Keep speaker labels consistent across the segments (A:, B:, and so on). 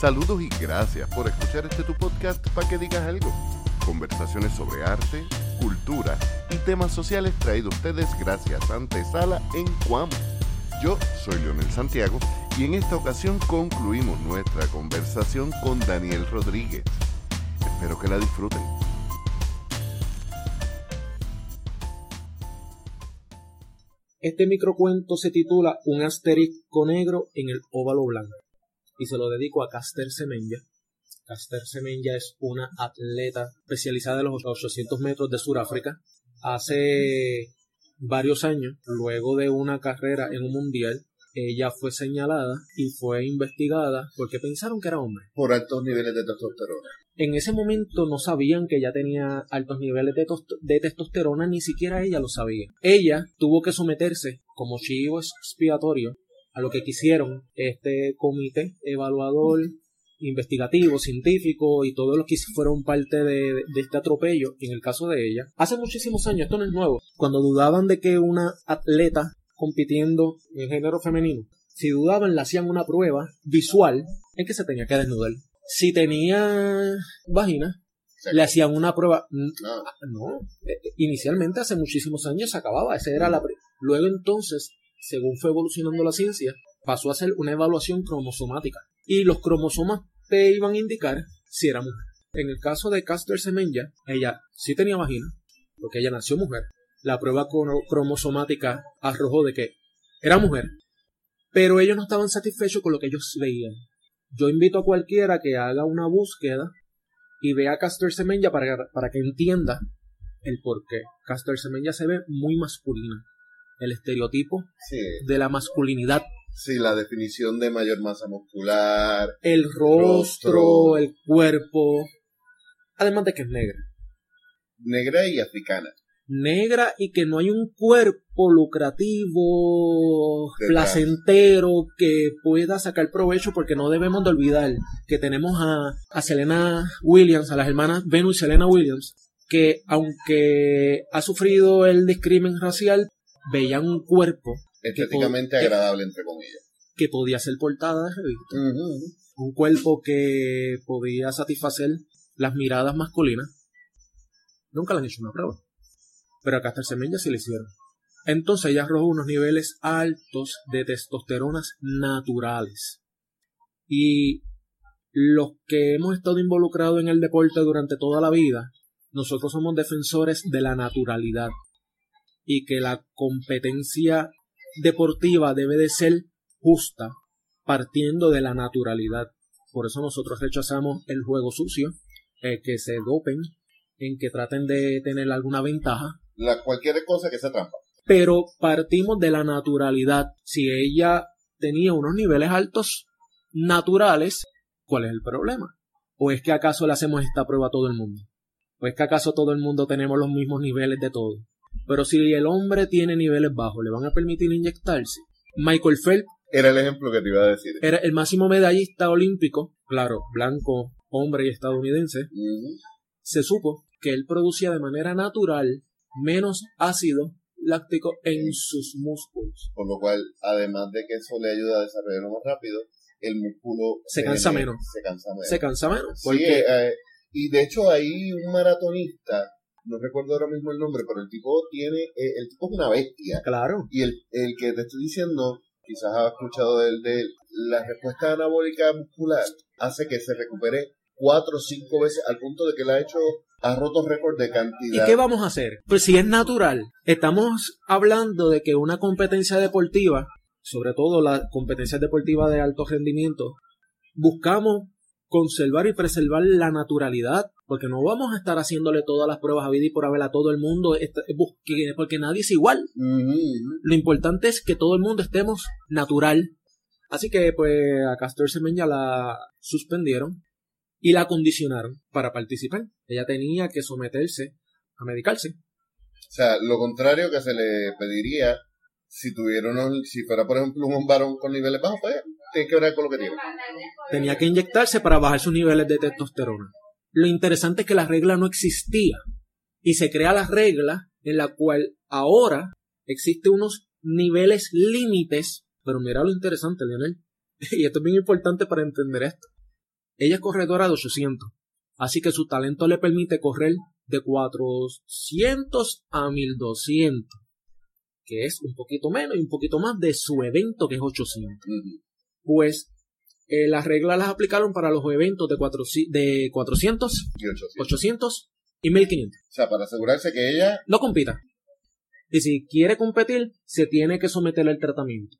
A: Saludos y gracias por escuchar este tu podcast para que digas algo. Conversaciones sobre arte, cultura y temas sociales traídos a ustedes gracias a Antesala en Cuamo. Yo soy Leonel Santiago y en esta ocasión concluimos nuestra conversación con Daniel Rodríguez. Espero que la disfruten.
B: Este microcuento se titula Un asterisco negro en el óvalo blanco y se lo dedico a Caster Semenya. Caster Semenya es una atleta especializada en los 800 metros de Sudáfrica. Hace varios años, luego de una carrera en un mundial, ella fue señalada y fue investigada porque pensaron que era hombre.
C: Por altos niveles de testosterona.
B: En ese momento no sabían que ella tenía altos niveles de, de, testosterona, ni siquiera ella lo sabía. Ella tuvo que someterse como chivo expiatorio a lo que quisieron este comité evaluador investigativo, científico y todos los que fueron parte de, de, este atropello, en el caso de ella, hace muchísimos años, esto no es nuevo, cuando dudaban de que una atleta compitiendo en género femenino, si dudaban, le hacían una prueba visual en que se tenía que desnudar. Si tenía vagina, le hacían una prueba. No, no. inicialmente hace muchísimos años se acababa, esa era la. Luego entonces según fue evolucionando la ciencia, pasó a ser una evaluación cromosomática. Y los cromosomas te iban a indicar si era mujer. En el caso de Caster Semenya, ella sí tenía vagina, porque ella nació mujer. La prueba cromosomática arrojó de que era mujer, pero ellos no estaban satisfechos con lo que ellos veían. Yo invito a cualquiera que haga una búsqueda y vea a Caster Semenya para, para que entienda el por qué. Caster Semenya se ve muy masculina el estereotipo de la masculinidad.
C: Sí, la definición de mayor masa muscular.
B: El rostro, el cuerpo. Además de que es negra.
C: Negra y africana.
B: Negra y que no hay un cuerpo lucrativo, placentero, que pueda sacar provecho porque no debemos de olvidar que tenemos a, a Selena Williams, a las hermanas Venus y Selena Williams, que aunque ha sufrido el discrimen racial, veían un cuerpo
C: estéticamente agradable entre comillas.
B: que podía ser portada de revista. Un cuerpo que podía satisfacer las miradas masculinas. Nunca le han hecho una prueba. Pero a Caster Semenya sí le hicieron. Entonces ella arrojó unos niveles altos de testosteronas naturales. Y los que hemos estado involucrados en el deporte durante toda la vida nosotros somos defensores de la naturalidad y que la competencia deportiva debe de ser justa, partiendo de la naturalidad. Por eso nosotros rechazamos el juego sucio, eh, que se dopen, en que traten de tener alguna ventaja.
C: La, cualquier cosa que sea trampa.
B: Pero partimos de la naturalidad. Si ella tenía unos niveles altos naturales, ¿cuál es el problema? ¿O es que acaso le hacemos esta prueba a todo el mundo? ¿O es que acaso todo el mundo tenemos los mismos niveles de todo? Pero si el hombre tiene niveles bajos, ¿le van a permitir inyectarse? Michael Phelps.
C: Era el ejemplo que te iba a decir.
B: Era el máximo medallista olímpico, claro, blanco, hombre y estadounidense. Se supo que él producía de manera natural menos ácido láctico en sus músculos.
C: Por lo cual, además de que eso le ayuda a desarrollarlo más rápido, el músculo
B: se cansa menos.
C: Se cansa menos.
B: Se cansa menos.
C: Porque... Eh, y de hecho hay un maratonista no recuerdo ahora mismo el nombre, pero el tipo tiene, eh, el tipo es una bestia.
B: Claro.
C: Y el, el que te estoy diciendo, quizás has escuchado de él, de la respuesta anabólica muscular hace que se recupere cuatro o cinco veces al punto de que le ha hecho, ha roto récord de cantidad.
B: ¿Y qué vamos a hacer? Pues si es natural, estamos hablando de que una competencia deportiva, sobre todo la competencia deportiva de alto rendimiento, buscamos conservar y preservar la naturalidad, porque no vamos a estar haciéndole todas las pruebas a vida y por haber a todo el mundo, porque nadie es igual. Lo importante es que todo el mundo estemos natural. Así que pues a Castor Semenya la suspendieron y la condicionaron para participar. Ella tenía que someterse a medicarse.
C: O sea, lo contrario que se le pediría si tuvieron, si fuera por ejemplo un varón con niveles bajos, pues tiene que ver con lo que tiene.
B: Tenía que inyectarse para bajar sus niveles de testosterona. Lo interesante es que la regla no existía y se crea la regla en la cual ahora existe unos niveles límites, pero mira lo interesante, Lionel, y esto es bien importante para entender esto. Ella es corredora de 800. Así que su talento le permite correr de 400 a 1200. Que es un poquito menos y un poquito más de su evento que es 800.
C: Ujú.
B: Pues eh, las reglas las aplicaron para los eventos de, cuatro, de 400,
C: Y 800.
B: 800 y 1500.
C: O sea, para asegurarse que ella
B: No compita. Y si quiere competir, se tiene que someter al tratamiento.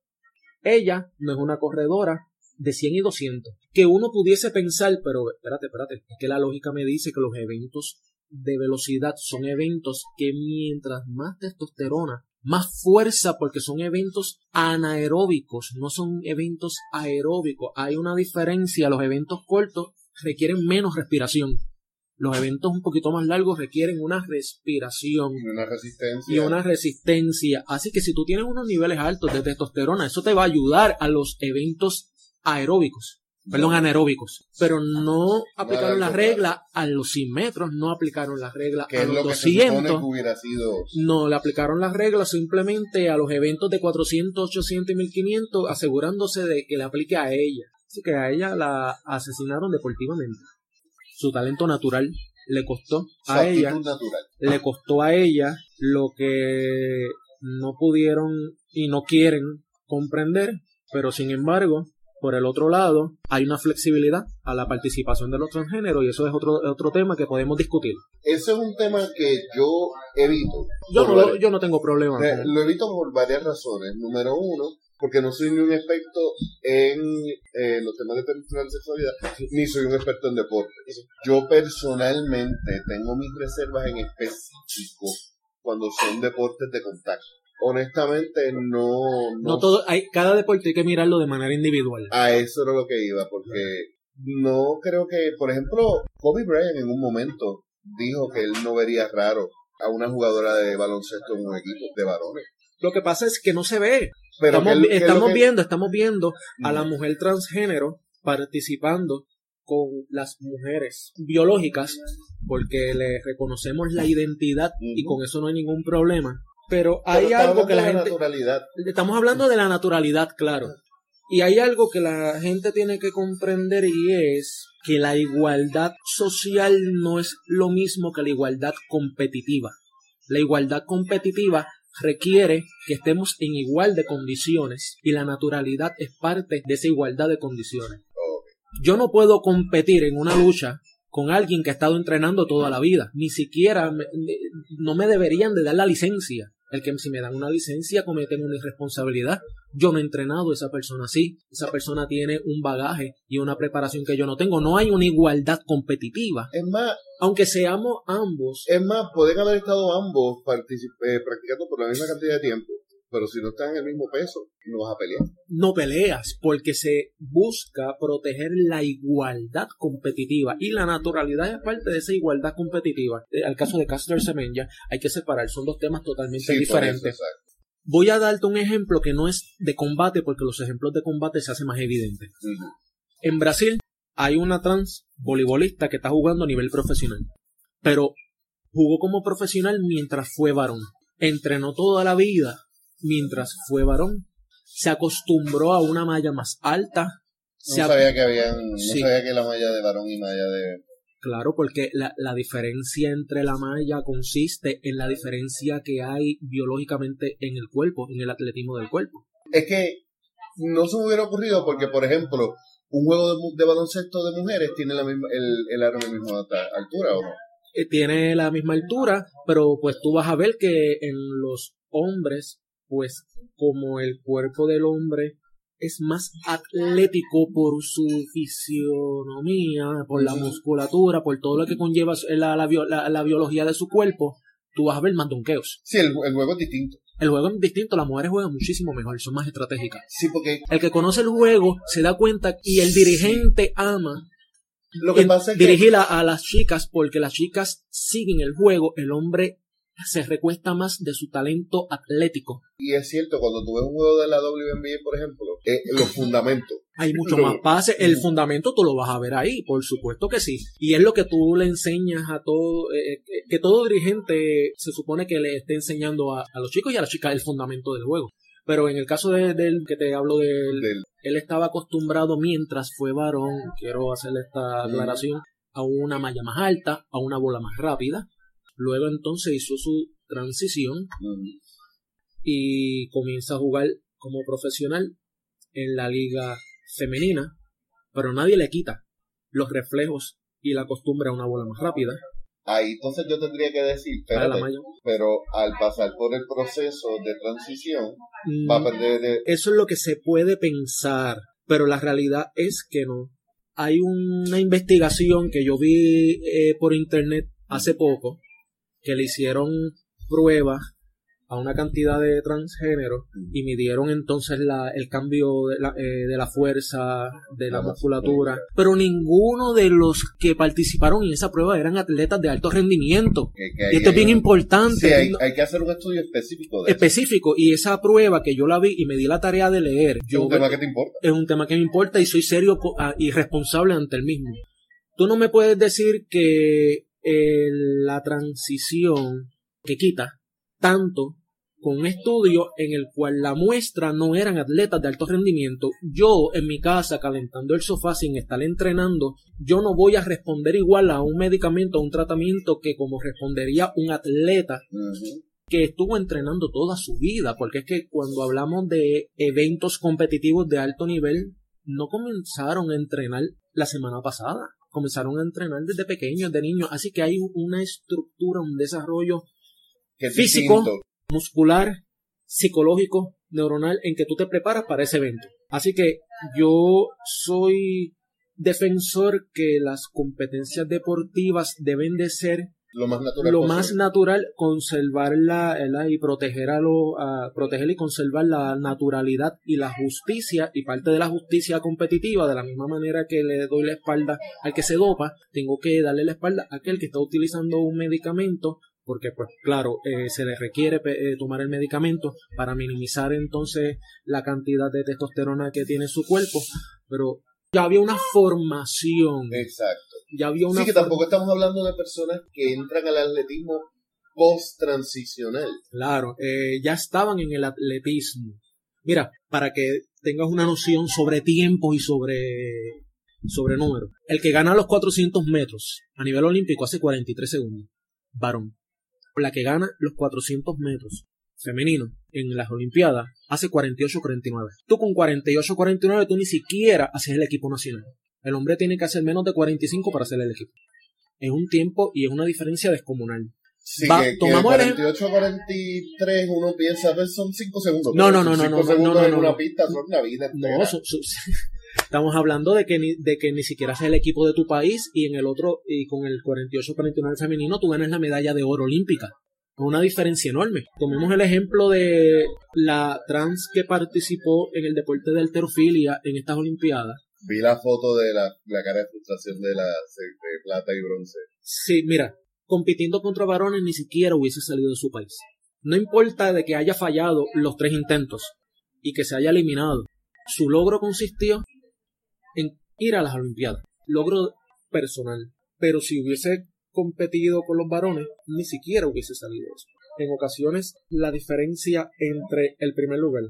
B: Ella no es una corredora de 100 y 200. Que uno pudiese pensar, pero espérate, espérate, es que la lógica me dice que los eventos de velocidad son eventos que mientras más testosterona, más fuerza, porque son eventos anaeróbicos, no son eventos aeróbicos. Hay una diferencia, los eventos cortos requieren menos respiración. Los eventos un poquito más largos requieren una respiración
C: tiene una resistencia.
B: y una resistencia. Así que si tú tienes unos niveles altos de testosterona, eso te va a ayudar a los eventos aeróbicos, perdón, anaeróbicos. Pero no aplicaron la regla a los 100 metros, no aplicaron la regla a los
C: lo que se supone
B: 200.
C: que hubiera sido.
B: No, le aplicaron las reglas simplemente a los eventos de 400, 800 y 1500, asegurándose de que le aplique a ella. Así que a ella la asesinaron deportivamente. Su talento natural le costó a ella
C: natural.
B: le costó a ella lo que no pudieron y no quieren comprender, pero sin embargo, por el otro lado, hay una flexibilidad a la participación de los transgéneros y eso es otro, otro tema que podemos discutir.
C: Ese es un tema que yo evito.
B: Yo no,
C: varias-
B: yo no tengo problema.
C: Eh, Lo evito por varias razones. Número uno, porque no soy ni un experto en eh, los temas de sexualidad, ni soy un experto en deporte. Yo personalmente tengo mis reservas en específico cuando son deportes de contacto. Honestamente, no,
B: No todo, hay, cada deporte hay que mirarlo de manera individual.
C: a eso era lo que iba, porque no creo que, por ejemplo, Kobe Bryant en un momento dijo que él no vería raro a una jugadora de baloncesto en un equipo de varones.
B: Lo que pasa es que no se ve.
C: Pero
B: estamos
C: que
B: estamos
C: que-
B: viendo, estamos viendo a la mujer transgénero participando con las mujeres biológicas porque le reconocemos la identidad y con eso no hay ningún problema. Pero hay algo que la gente...
C: naturalidad.
B: Estamos hablando de la naturalidad, claro. Y hay algo que la gente tiene que comprender y es que la igualdad social no es lo mismo que la igualdad competitiva. La igualdad competitiva requiere que estemos en igual de condiciones y la naturalidad es parte de esa igualdad de condiciones. Yo no puedo competir en una lucha con alguien que ha estado entrenando toda la vida. Ni siquiera me- me- no me deberían de dar la licencia. El que si me dan una licencia cometen una irresponsabilidad. Yo no he entrenado a esa persona así. Esa persona tiene un bagaje y una preparación que yo no tengo. No hay una igualdad competitiva.
C: Es más,
B: Aunque seamos ambos
C: es más, pueden haber estado ambos eh, practicando por la misma cantidad de tiempo, pero si no están en el mismo peso, no vas a pelear.
B: no peleas porque se busca proteger la igualdad competitiva y la naturalidad es parte de esa igualdad competitiva. Eh, Al caso de Caster Semenya hay que separar, son dos temas totalmente
C: Sí,
B: diferentes. Voy a darte un ejemplo que no es de combate porque los ejemplos de combate se hacen más evidentes. En Brasil hay una trans voleibolista que está jugando a nivel profesional, pero jugó como profesional mientras fue varón. Entrenó toda la vida mientras fue varón. Se acostumbró a una malla más alta.
C: No
B: Se
C: sabía que habían, no
B: Sí.
C: sabía que la malla de varón y malla de...
B: Claro, porque la, la diferencia entre la malla consiste en la diferencia que hay biológicamente en el cuerpo, en el atletismo del cuerpo.
C: Es que no se me hubiera ocurrido porque, por ejemplo, un juego de, de baloncesto de mujeres tiene la misma, el, el aro en la misma altura, ¿o no?
B: eh, tiene la misma altura, pero pues tú vas a ver que en los hombres, pues como el cuerpo del hombre es más atlético por su fisionomía, por la musculatura, por todo lo que conlleva la, la, bio- la- la biología de su cuerpo, tú vas a ver más donqueos.
C: Sí, el, el juego es distinto.
B: El juego es distinto, las mujeres juegan muchísimo mejor, son más estratégicas.
C: Sí, porque
B: El que conoce el juego se da cuenta y el dirigente ama
C: lo que
B: en-
C: pasa es que...
B: dirigir a, a las chicas porque las chicas siguen el juego, el hombre se recuesta más de su talento atlético.
C: Y es cierto, cuando tú ves un juego de la WNBA, por ejemplo, eh, los fundamentos.
B: Hay mucho
C: Lo-
B: más pase, el fundamento tú lo vas a ver ahí, por supuesto que sí. Y es lo que tú le enseñas a todo, eh, que- que todo dirigente se supone que le esté enseñando a, a los chicos y a las chicas el fundamento del juego. Pero en el caso de- del que te hablo de él,
C: Del-
B: él estaba acostumbrado mientras fue varón, quiero hacerle esta aclaración, a una malla más alta, a una bola más rápida. Luego entonces hizo su transición y comienza a jugar como profesional en la liga femenina, pero nadie le quita los reflejos y la costumbre a una bola más rápida.
C: Ahí entonces yo tendría que decir, espérate, pero al pasar por el proceso de transición,
B: Mm,
C: va a perder de...
B: Eso es lo que se puede pensar, pero la realidad es que no. Hay una investigación que yo vi eh, por internet hace poco, que le hicieron pruebas a una cantidad de transgéneros y midieron entonces la, el cambio de la, eh, de la fuerza, de la
C: La
B: musculatura, pero ninguno de los que participaron en esa prueba eran atletas de alto rendimiento.
C: que- que
B: Y esto es bien
C: hay-
B: importante.
C: Sí, hay, que hacer un estudio específico de eso.
B: específico y esa prueba que yo la vi y me di la tarea de leer
C: Es
B: yo
C: un tema que te importa.
B: es un tema que me importa y soy serio ah, y responsable ante el mismo tú no me puedes decir que la transición que quita tanto con un estudio en el cual la muestra no eran atletas de alto rendimiento, yo en mi casa calentando el sofá sin estar entrenando, yo no voy a responder igual a un medicamento, a un tratamiento que como respondería un atleta que estuvo entrenando toda su vida, porque es que cuando hablamos de eventos competitivos de alto nivel, no comenzaron a entrenar la semana pasada, comenzaron a entrenar desde pequeños, de niños, así que hay una estructura, un desarrollo Físico.
C: distinto.
B: muscular, psicológico, neuronal, en que tú te preparas para ese evento. Así que yo soy defensor que las competencias deportivas deben de ser
C: Lo más natural
B: lo
C: posible.
B: más natural conservarla ¿verdad? y proteger a lo a proteger y conservar la naturalidad y la justicia y parte de la justicia competitiva de la misma manera que le doy la espalda al que se dopa tengo que darle la espalda a aquel que está utilizando un medicamento porque pues claro eh, se le requiere eh, tomar el medicamento para minimizar entonces la cantidad de testosterona que tiene su cuerpo pero ya había una formación
C: Exacto.
B: ya había una
C: Sí, que tampoco estamos hablando de personas que entran al atletismo post-transicional.
B: Claro, eh, ya estaban en el atletismo. Mira, para que tengas una noción sobre tiempo y sobre, sobre número. El que gana los 400 metros a nivel olímpico hace 43 segundos. Varón. La que gana los 400 metros femenino en las Olimpiadas hace 48-49. Tú con 48-49 tú ni siquiera haces el equipo nacional. El hombre tiene que hacer menos de 45 para hacer el equipo. Es un tiempo y es una diferencia descomunal.
C: Sí,
B: Va,
C: que, que
B: tomamos
C: de
B: el
C: 48 a 43 uno piensa, pues son 5 segundos.
B: No, no, no, no, no,
C: segundos
B: no, no,
C: en
B: no,
C: una
B: no.
C: pista son la vida.
B: No, su- su- estamos hablando de que, ni, de que ni siquiera es el equipo de tu país y en el otro, y con el 48-49 femenino, tú ganas la medalla de oro olímpica. Una diferencia enorme. Tomemos el ejemplo de la trans que participó en el deporte de alterofilia en estas Olimpiadas.
C: Vi la foto de la, la cara de frustración de la de plata y bronce.
B: Sí, mira, compitiendo contra varones ni siquiera hubiese salido de su país. No importa de que haya fallado los tres intentos y que se haya eliminado. Su logro consistió en ir a las Olimpiadas. Logro personal. Pero si hubiese competido con los varones, ni siquiera hubiese salido eso. En ocasiones, la diferencia entre el primer lugar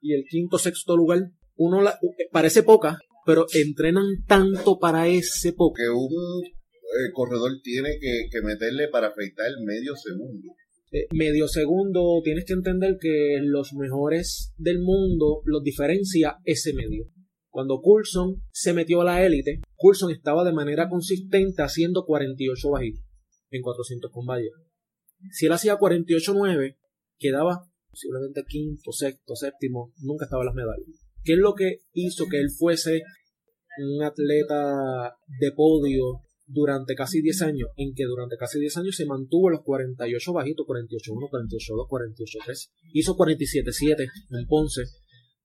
B: y el quinto sexto lugar, uno la, parece poca, pero entrenan tanto para ese poco.
C: Que un eh, corredor tiene que, que meterle para afeitar medio segundo.
B: eh, medio segundo, tienes que entender que los mejores del mundo los diferencia ese medio. Cuando Coulson se metió a la élite, Coulson estaba de manera consistente haciendo 48 bajitos en 400 con valla. Si él hacía 48-9, quedaba posiblemente quinto, sexto, séptimo, nunca estaba en las medallas. ¿Qué es lo que hizo que él fuese un atleta de podio durante casi 10 años? En que durante casi 10 años se mantuvo los 48 bajitos, 48-1, 48-2, 48-3. Hizo 47-7 en Ponce.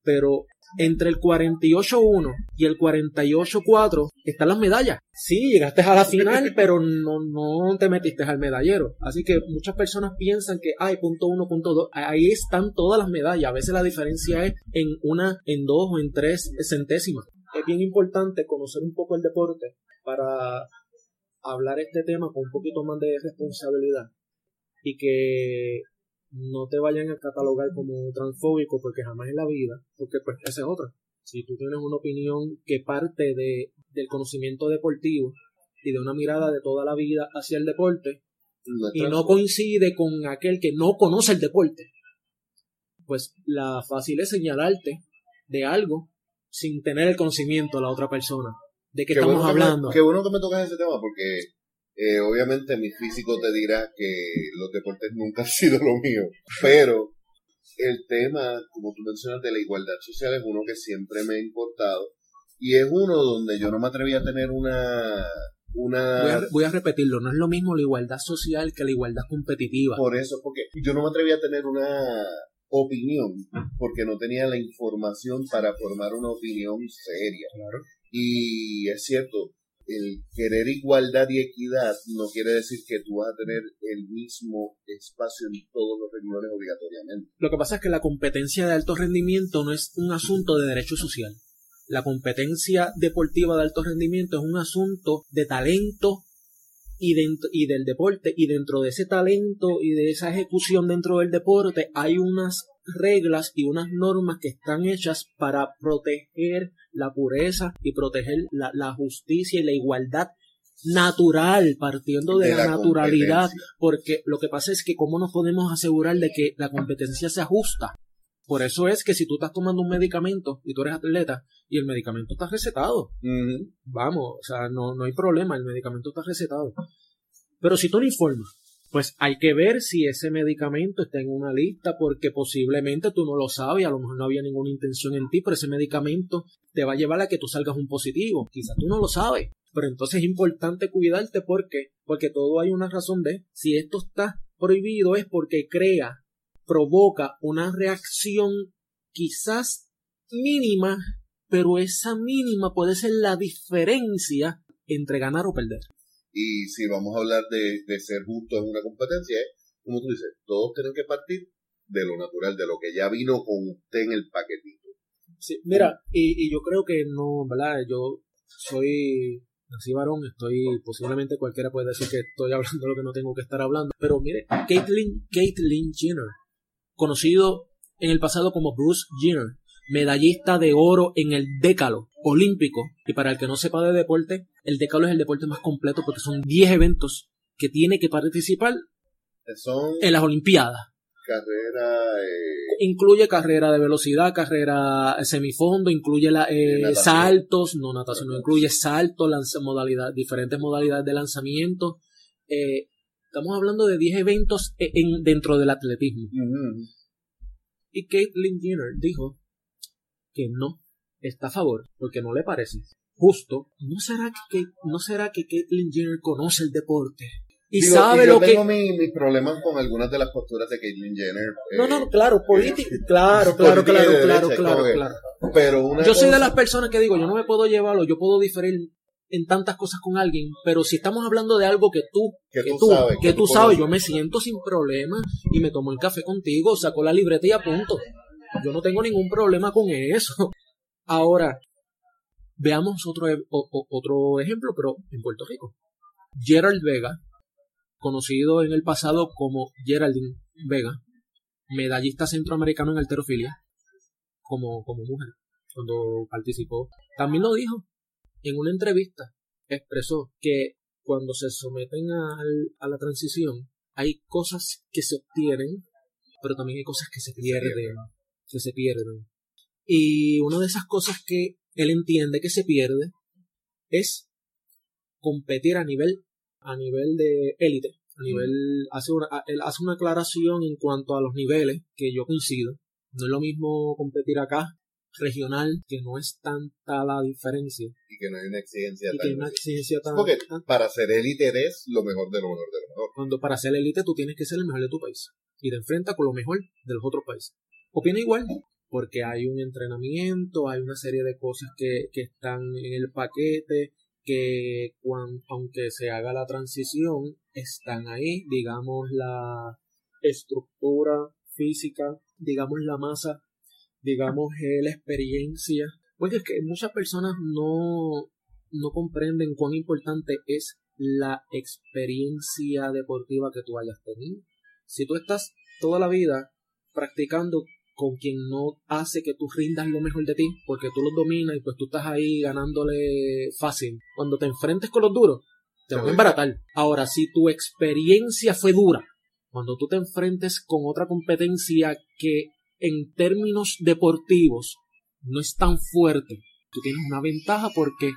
B: Pero entre el 48-1 y el 48-4 están las medallas. Sí, llegaste a la final, pero no, no te metiste al medallero. Así que muchas personas piensan que hay punto uno, punto dos. Ahí están todas las medallas. A veces la diferencia es en una, en dos o en tres centésimas. Es bien importante conocer un poco el deporte para hablar este tema con un poquito más de responsabilidad y que no te vayan a catalogar como transfóbico porque jamás en la vida, porque pues esa es otra. Si tú tienes una opinión que parte de, del conocimiento deportivo y de una mirada de toda la vida hacia el deporte
C: No
B: y no coincide con aquel que no conoce el deporte, pues la fácil es señalarte de algo sin tener el conocimiento de la otra persona. ¿De qué
C: Qué
B: estamos
C: bueno que me-
B: hablando?
C: qué bueno que me tocas ese tema porque eh, obviamente mi físico te dirá que los deportes nunca han sido lo mío, pero el tema, como tú mencionas, de la igualdad social es uno que siempre me ha importado y es uno donde yo no me atreví a tener una
B: Voy a,
C: una
B: voy a repetirlo, no es lo mismo la igualdad social que la igualdad competitiva.
C: por eso porque yo no me atreví a tener una opinión porque no tenía la información para formar una opinión seria
B: Claro.
C: Y es cierto, el querer igualdad y equidad no quiere decir que tú vas a tener el mismo espacio en todos los renglones obligatoriamente.
B: Lo que pasa es que la competencia de alto rendimiento no es un asunto de derecho social. La competencia deportiva de alto rendimiento es un asunto de talento y, y del deporte. Y dentro de ese talento y de esa ejecución dentro del deporte hay unas reglas y unas normas que están hechas para proteger la pureza y proteger la, la justicia y la igualdad natural, partiendo de,
C: De
B: la,
C: la
B: naturalidad, porque lo que pasa es que cómo nos podemos asegurar de que la competencia se ajusta. Por eso es que si tú estás tomando un medicamento y tú eres atleta y el medicamento está recetado, vamos, o sea, no, no hay problema, el medicamento está recetado. Pero si tú no informas, pues hay que ver si ese medicamento está en una lista porque posiblemente tú no lo sabes, a lo mejor no había ninguna intención en ti, pero ese medicamento te va a llevar a que tú salgas un positivo. Quizá tú no lo sabes, pero entonces es importante cuidarte porque porque todo hay una razón de si esto está prohibido es porque crea, provoca una reacción quizás mínima, pero esa mínima puede ser la diferencia entre ganar o perder.
C: Y si vamos a hablar de, de ser justos en una competencia, es, como tú dices, todos tienen que partir de lo natural, de lo que ya vino con usted en el paquetito.
B: Mira, y, y yo creo que no, ¿verdad? Yo soy nací varón, estoy, posiblemente cualquiera puede decir que estoy hablando de lo que no tengo que estar hablando, pero mire, Caitlyn, Caitlyn Jenner, conocido en el pasado como Bruce Jenner, medallista de oro en el décalo olímpico, y para el que no sepa de deporte, el décalo es el deporte más completo porque son 10 eventos que tiene que participar
C: Son
B: en las Olimpiadas.
C: carreras, eh,
B: incluye carrera de velocidad, carrera semifondo, incluye la, eh, saltos, no natación, no incluye saltos, modalidad, diferentes modalidades de lanzamiento. Eh, estamos hablando de 10 eventos e- en, dentro del atletismo. Y Caitlyn Jenner dijo que no está a favor porque no le parece justo. ¿No será que, que- no será que Caitlyn Jenner conoce el deporte? Y
C: Digo,
B: sabe
C: y yo
B: lo que
C: tengo mi- mis problemas con algunas de las posturas de Caitlyn Jenner.
B: No,
C: eh,
B: no, claro, política, claro, claro, claro,
C: de
B: claro,
C: derecha,
B: claro,
C: que-
B: claro.
C: Pero una
B: Yo soy de las personas que digo, yo no me puedo llevarlo, yo puedo diferir en tantas cosas con alguien, pero si estamos hablando de algo que tú,
C: Que
B: que
C: tú
B: tú,
C: sabes,
B: que
C: que
B: tú
C: tú
B: sabes, yo me siento sin problema y me tomo el café contigo, saco la libreta y apunto. Yo no tengo ningún problema con eso. Ahora, veamos otro, e- o- otro ejemplo, pero en Puerto Rico. Gerald Vega, conocido en el pasado como Geraldine Vega, medallista centroamericano en alterofilia, como, como mujer, cuando participó, también lo dijo en una entrevista, expresó que cuando se someten al- a la transición hay cosas que se obtienen, pero también hay cosas que se pierden, que se pierden. Y una de esas cosas que él entiende que se pierde es competir a nivel a nivel de élite, a nivel hace una a- él hace una aclaración en cuanto a los niveles que yo coincido. No es lo mismo competir acá regional que no es tanta la diferencia
C: Y que no hay una exigencia
B: y
C: tan
B: que una exigencia tan,
C: Porque
B: tan-
C: para ser élite eres lo mejor de lo mejor de lo mejor.
B: cuando para ser élite tú tienes que ser el mejor de tu país y te enfrentas con lo mejor de los otros países. Opina igual, porque hay un entrenamiento, hay una serie de cosas que, que están en el paquete, que cuan- aunque se haga la transición, están ahí, digamos, la estructura física, digamos, la masa, digamos, eh, la experiencia. Porque es que muchas personas no, no comprenden cuán importante es la experiencia deportiva que tú hayas tenido. Si tú estás toda la vida practicando con quien no hace que tú rindas lo mejor de ti, porque tú los dominas y pues tú estás ahí ganándole fácil. Cuando te enfrentes con los duros, te van a embaratar. Ahora, si tu experiencia fue dura, cuando tú te enfrentes con otra competencia que en términos deportivos no es tan fuerte, tú tienes una ventaja porque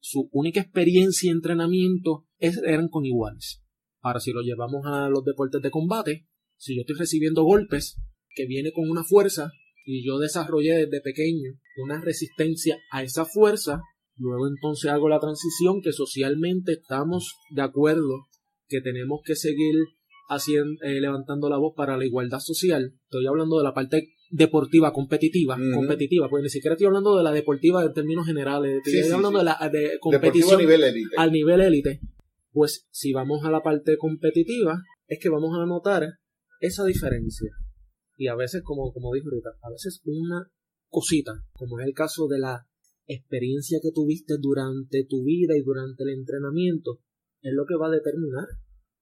B: su única experiencia y entrenamiento eran con iguales. Ahora, si lo llevamos a los deportes de combate, si yo estoy recibiendo golpes, que viene con una fuerza y yo desarrollé desde pequeño una resistencia a esa fuerza, luego entonces hago la transición que socialmente estamos de acuerdo que tenemos que seguir haciendo, eh, levantando la voz para la igualdad social. Estoy hablando de la parte deportiva competitiva, competitiva, pues ni siquiera estoy hablando de la deportiva en términos generales, estoy hablando de la de competición
C: nivel élite.
B: al nivel élite. Pues si vamos a la parte competitiva, es que vamos a notar esa diferencia. Y a veces, como, como dijo ahorita, a veces una cosita, como es el caso de la experiencia que tuviste durante tu vida y durante el entrenamiento, es lo que va a determinar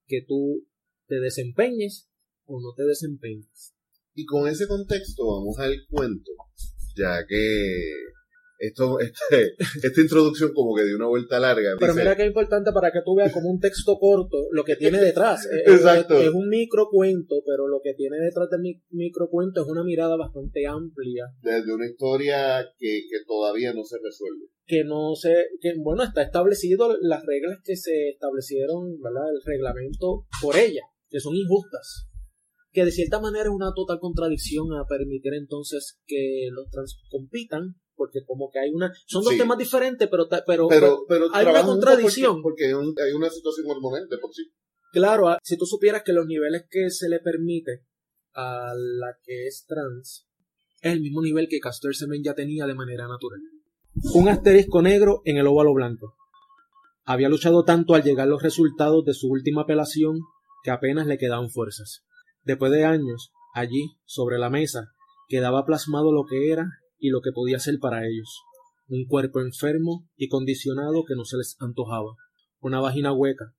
B: que tú te desempeñes o no te desempeñes.
C: Y con ese contexto vamos al cuento, ya que esto, este, esta introducción como que dio una vuelta larga.
B: Pero mira es importante para que tú veas como un texto corto lo que tiene detrás.
C: Exacto.
B: Es, un microcuento, pero lo que tiene detrás del microcuento es una mirada bastante amplia.
C: Desde una historia que, que todavía no se resuelve.
B: Que no se, que bueno, está establecido las reglas que se establecieron, ¿verdad? El reglamento por ella, que son injustas que de cierta manera es una total contradicción a permitir entonces que los trans compitan porque como que hay una son dos temas diferentes pero pero,
C: pero,
B: hay una contradicción.
C: porque, hay una situación hormonante por sí.
B: Claro ah, si tú supieras que los niveles que se le permite a la que es trans es el mismo nivel que Castor Semen ya tenía de manera natural. Un asterisco negro en el óvalo blanco. Había luchado tanto al llegar los resultados de su última apelación que apenas le quedaban fuerzas. Después de años allí sobre la mesa quedaba plasmado lo que era y lo que podía ser para ellos. Un cuerpo enfermo y condicionado que no se les antojaba, una vagina hueca,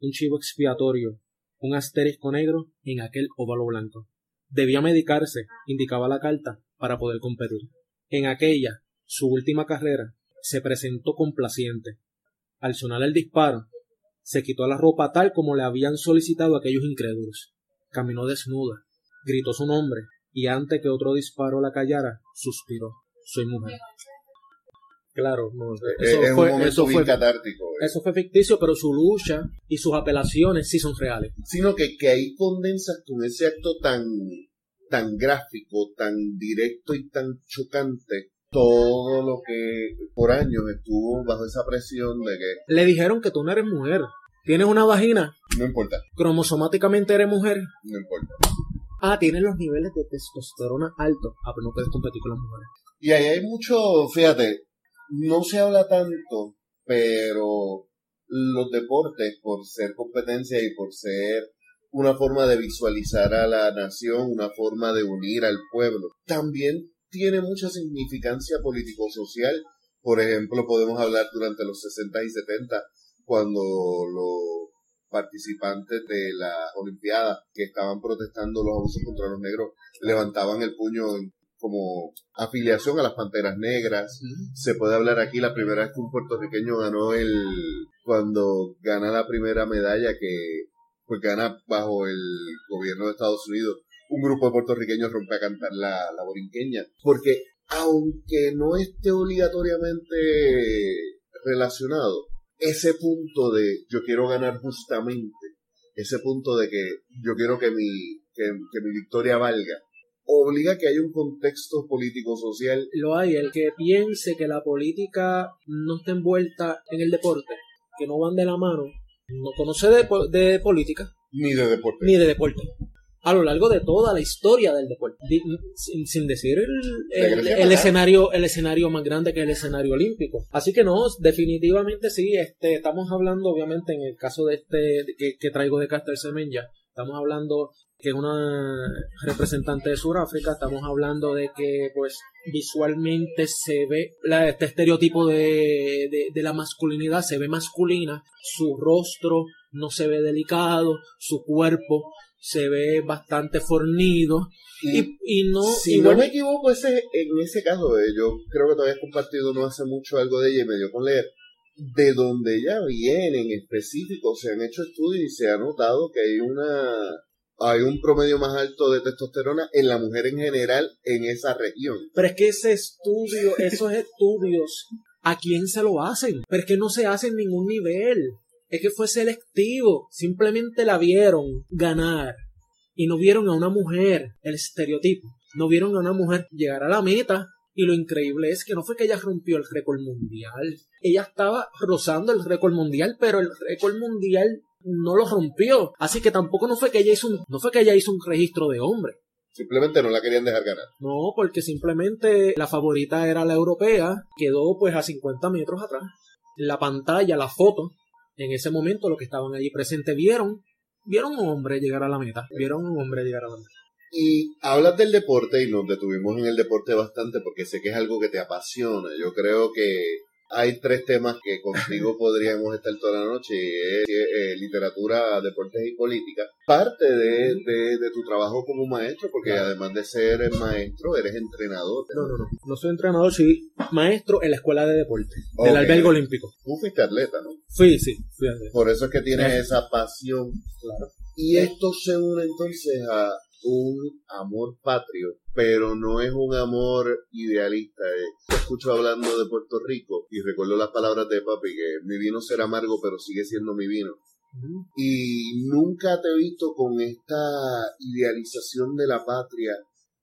B: un chivo expiatorio, un asterisco negro en aquel óvalo blanco. Debía medicarse, indicaba la carta, para poder competir. En aquella, su última carrera, se presentó complaciente. Al sonar el disparo, se quitó la ropa tal como le habían solicitado aquellos incrédulos. Caminó desnuda, gritó su nombre, y antes que otro disparo la callara, suspiró. Soy mujer. Claro,
C: eso, fue, eso fue
B: catártico. Eh. Eso fue ficticio, pero su lucha y sus apelaciones sí son reales.
C: Sino que, que ahí condensas con ese acto tan, tan gráfico, tan directo y tan chocante todo lo que por años estuvo bajo esa presión de que...
B: Le dijeron que tú no eres mujer. Tienes una vagina.
C: No importa.
B: Cromosomáticamente eres mujer.
C: No importa.
B: Ah, tienen los niveles de testosterona altos. Ah, pero no puedes competir con las mujeres.
C: Y ahí hay mucho, fíjate, no se habla tanto, pero los deportes, por ser competencia y por ser una forma de visualizar a la nación, una forma de unir al pueblo, también tiene mucha significancia político-social. Por ejemplo, podemos hablar durante los 60 y 70, cuando los participantes de la Olimpiada que estaban protestando los abusos contra los negros levantaban el puño como afiliación a las Panteras Negras. Se puede hablar aquí la primera vez que un puertorriqueño ganó el cuando gana la primera medalla que pues gana bajo el gobierno de Estados Unidos. Un grupo de puertorriqueños rompe a cantar la, la borinqueña. Porque aunque no esté obligatoriamente relacionado, ese punto de yo quiero ganar justamente, ese punto de que yo quiero que mi, que, mi victoria valga, obliga a que haya un contexto político-social.
B: Lo hay, el que piense que la política no está envuelta en el deporte, que no van de la mano, no conoce de, de política.
C: Ni de deporte.
B: Ni de deporte a lo largo de toda la historia del deporte, sin, decir el, escenario el escenario más grande que es el escenario olímpico. Así que no, definitivamente sí, este, estamos hablando obviamente en el caso de este que, traigo de Caster Semenya, estamos hablando que es una representante de Sudáfrica, estamos hablando de que pues visualmente se ve este estereotipo de, de la masculinidad, se ve masculina, su rostro no se ve delicado, su cuerpo se ve bastante fornido. Y, y no.
C: Si no me equivoco, ese, en ese caso, eh, yo creo que todavía has compartido no hace mucho algo de ella y me dio con leer. De donde ella viene en específico, se han hecho estudios y se ha notado que hay una hay un promedio más alto de testosterona en la mujer en general en esa región.
B: Pero es que ese estudio, esos estudios, ¿a quién se lo hacen? Pero es que no se hace en ningún nivel. Es que fue selectivo. Simplemente la vieron ganar. Y no vieron a una mujer, el estereotipo. No vieron a una mujer llegar a la meta. Y lo increíble es que no fue que ella rompió el récord mundial. Ella estaba rozando el récord mundial, pero el récord mundial no lo rompió. Así que tampoco no fue que ella hizo un, no fue que ella hizo un registro de hombre.
C: Simplemente no la querían dejar ganar.
B: No, porque simplemente la favorita era la europea, quedó pues a 50 metros atrás. La pantalla, la foto, en ese momento los que estaban allí presentes vieron, vieron un hombre llegar a la meta, vieron un hombre llegar a la meta.
C: Y hablas del deporte y nos detuvimos en el deporte bastante porque sé que es algo que te apasiona. Yo creo que hay tres temas que contigo podríamos estar toda la noche es eh, literatura, deportes y política. Parte de, de- de tu trabajo como maestro, porque además de ser maestro, eres entrenador.
B: No, no, no. No soy entrenador, soy maestro en la escuela de deporte,
C: Ok.
B: del albergue olímpico.
C: Tú fuiste atleta, ¿no?
B: Fui, sí, fui
C: Por eso es que tienes esa pasión.
B: Claro.
C: Y esto se une entonces a un amor patrio, pero no es un amor idealista. eh. Te escucho hablando de Puerto Rico y recuerdo las palabras de papi, que mi vino será amargo, pero sigue siendo mi vino. Y nunca te he visto con esta idealización de la patria,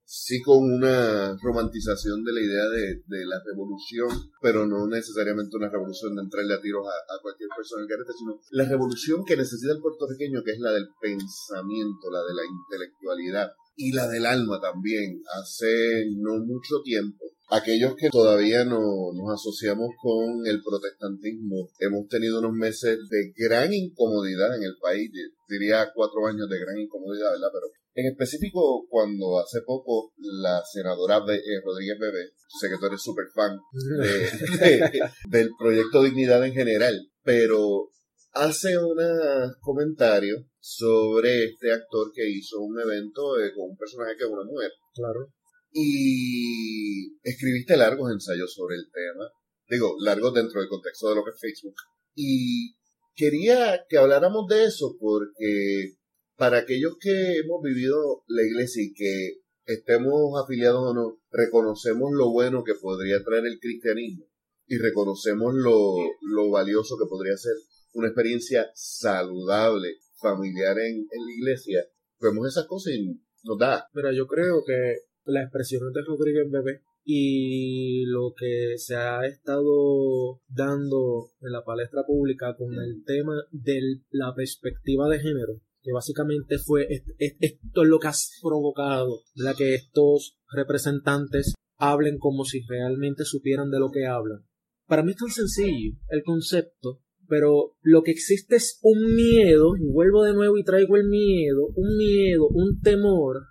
C: sí con una romantización de la idea de, de la revolución, pero no necesariamente una revolución de entrarle a tiros a, cualquier persona en carrete, sino la revolución que necesita el puertorriqueño, que es la del pensamiento, la de la intelectualidad y la del alma también. Hace no mucho tiempo, aquellos que todavía no nos asociamos con el protestantismo, hemos tenido unos meses de gran incomodidad en el país, diría cuatro años de gran incomodidad, ¿verdad? Pero en específico, cuando hace poco la senadora eh, Rodríguez Bebé, sé que tú eres súper fan de- de- del proyecto Dignidad en general, pero hace unos comentarios sobre este actor que hizo un evento eh, con un personaje que es una mujer
B: Claro.
C: y escribiste largos ensayos sobre el tema, digo, largos dentro del contexto de lo que es Facebook. Y quería que habláramos de eso porque para aquellos que hemos vivido la iglesia y que estemos afiliados o no, reconocemos lo bueno que podría traer el cristianismo y reconocemos lo, lo valioso que podría ser una experiencia saludable, familiar en, en la iglesia. Vemos esas cosas y nos da.
B: Mira, yo creo que las expresiones de Rodríguez Bebé y lo que se ha estado dando en la palestra pública con el tema de la perspectiva de género, que básicamente fue est- est- esto es lo que ha provocado ¿verdad? que estos representantes hablen como si realmente supieran de lo que hablan. Para mí es tan sencillo el concepto, pero lo que existe es un miedo, y vuelvo de nuevo y traigo el miedo, un miedo, un temor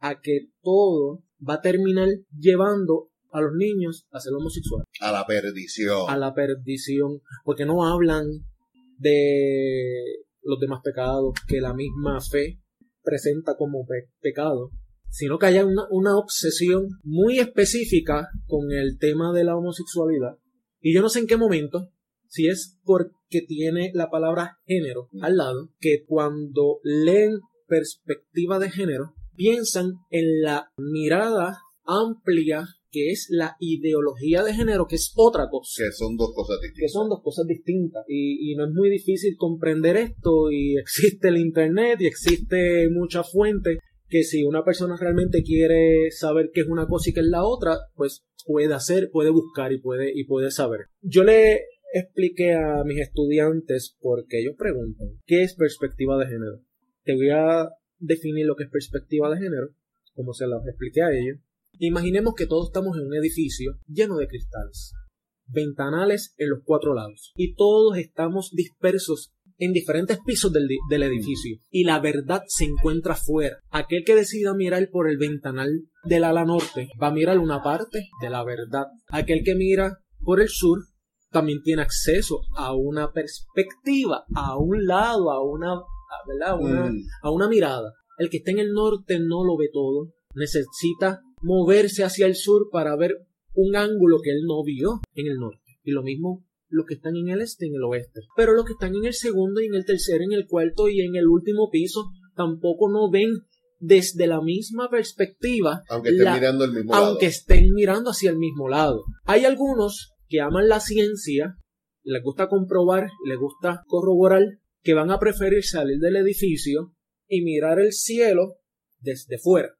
B: a que todo va a terminar llevando a los niños a ser homosexuales,
C: A la perdición.
B: a la perdición, porque no hablan de los demás pecados que la misma fe presenta como pe- pecado, sino que haya una, una obsesión muy específica con el tema de la homosexualidad. Y yo no sé en qué momento, si es porque tiene la palabra género al lado, que cuando leen perspectiva de género, piensan en la mirada amplia que es la ideología de género, que es otra cosa.
C: Que son dos cosas
B: que
C: distintas.
B: son dos cosas distintas. Y, y no es muy difícil comprender esto y existe el internet y existe mucha fuente que si una persona realmente quiere saber qué es una cosa y qué es la otra pues puede hacer puede buscar y puede y puede saber. Yo le expliqué a mis estudiantes porque ellos preguntan qué es perspectiva de género te voy a definir lo que es perspectiva de género como se los expliqué a ellos imaginemos que todos estamos en un edificio lleno de cristales ventanales en los cuatro lados y todos estamos dispersos en diferentes pisos del, del edificio y la verdad se encuentra fuera. Aquel que decida mirar por el ventanal del ala norte va a mirar una parte de la verdad. Aquel que mira por el sur también tiene acceso a una perspectiva, a un lado, a una. A una,
C: Mm.
B: a una mirada. El que está en el norte no lo ve todo. Necesita moverse hacia el sur para ver un ángulo que él no vio en el norte. Y lo mismo los que están en el este y en el oeste. Pero los que están en el segundo y en el tercero, en el cuarto y en el último piso tampoco no ven desde la misma perspectiva.
C: Aunque estén mirando el mismo lado.
B: Aunque estén mirando hacia el mismo lado. Hay algunos que aman la ciencia, les gusta comprobar, les gusta corroborar, que van a preferir salir del edificio y mirar el cielo desde fuera.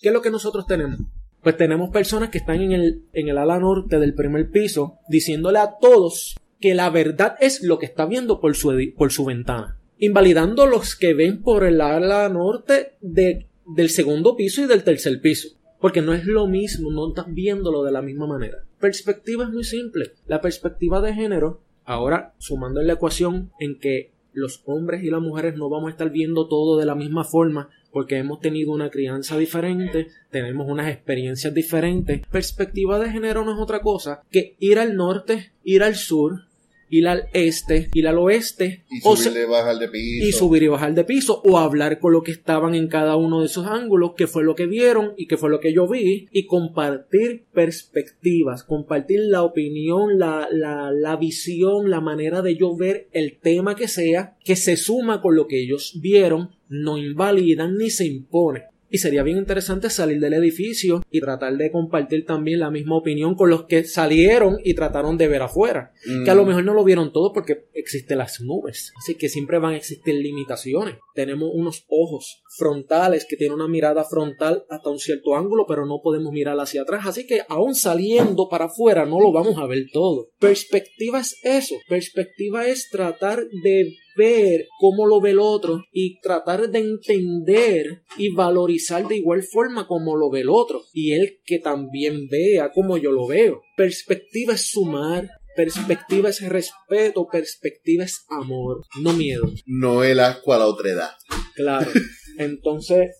B: ¿Qué es lo que nosotros tenemos? Pues tenemos personas que están en el, en el ala norte del primer piso diciéndole a todos que la verdad es lo que está viendo por su, por su ventana. Invalidando los que ven por el ala norte de, del segundo piso y del tercer piso. Porque no es lo mismo, no estás viéndolo de la misma manera. Perspectiva es muy simple. La perspectiva de género, ahora sumando en la ecuación en que los hombres y las mujeres no vamos a estar viendo todo de la misma forma, porque hemos tenido una crianza diferente, tenemos unas experiencias diferentes. Perspectiva de género no es otra cosa que ir al norte, ir al sur, ir al este, ir al oeste.
C: Y subir y bajar de piso.
B: Y subir y bajar de piso. O hablar con lo que estaban en cada uno de esos ángulos, qué fue lo que vieron y qué fue lo que yo vi. Y compartir perspectivas, compartir la opinión, la, la, la visión, la manera de yo ver el tema que sea, que se suma con lo que ellos vieron, no invalidan ni se impone. Y sería bien interesante salir del edificio y tratar de compartir también la misma opinión con los que salieron y trataron de ver afuera. Que a lo mm. mejor no lo vieron todo porque existen las nubes. Así que siempre van a existir limitaciones. Tenemos unos ojos frontales que tienen una mirada frontal hasta un cierto ángulo, pero no podemos mirar hacia atrás. Así que aún saliendo para afuera no lo vamos a ver todo. Perspectiva es eso. Perspectiva es tratar de ver cómo lo ve el otro y tratar de entender y valorizar de igual forma como lo ve el otro y él que también vea como yo lo veo. Perspectiva es sumar, perspectiva es respeto, perspectiva es amor, no miedo.
C: No el asco a la otredad.
B: Claro. Entonces,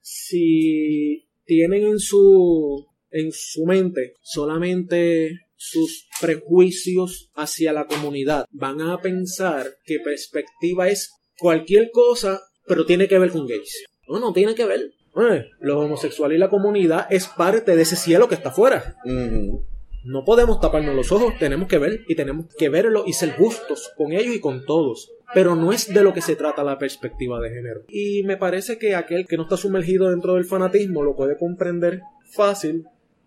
B: si tienen en su en su mente solamente sus prejuicios hacia la comunidad. Van a pensar que perspectiva es cualquier cosa, pero tiene que ver con gays. No, no tiene que ver. Eh, lo homosexual y la comunidad es parte de ese cielo que está afuera. No podemos taparnos los ojos, tenemos que ver y tenemos que verlo y ser justos con ellos y con todos. Pero no es de lo que se trata la perspectiva de género. Y me parece que aquel que no está sumergido dentro del fanatismo lo puede comprender fácil.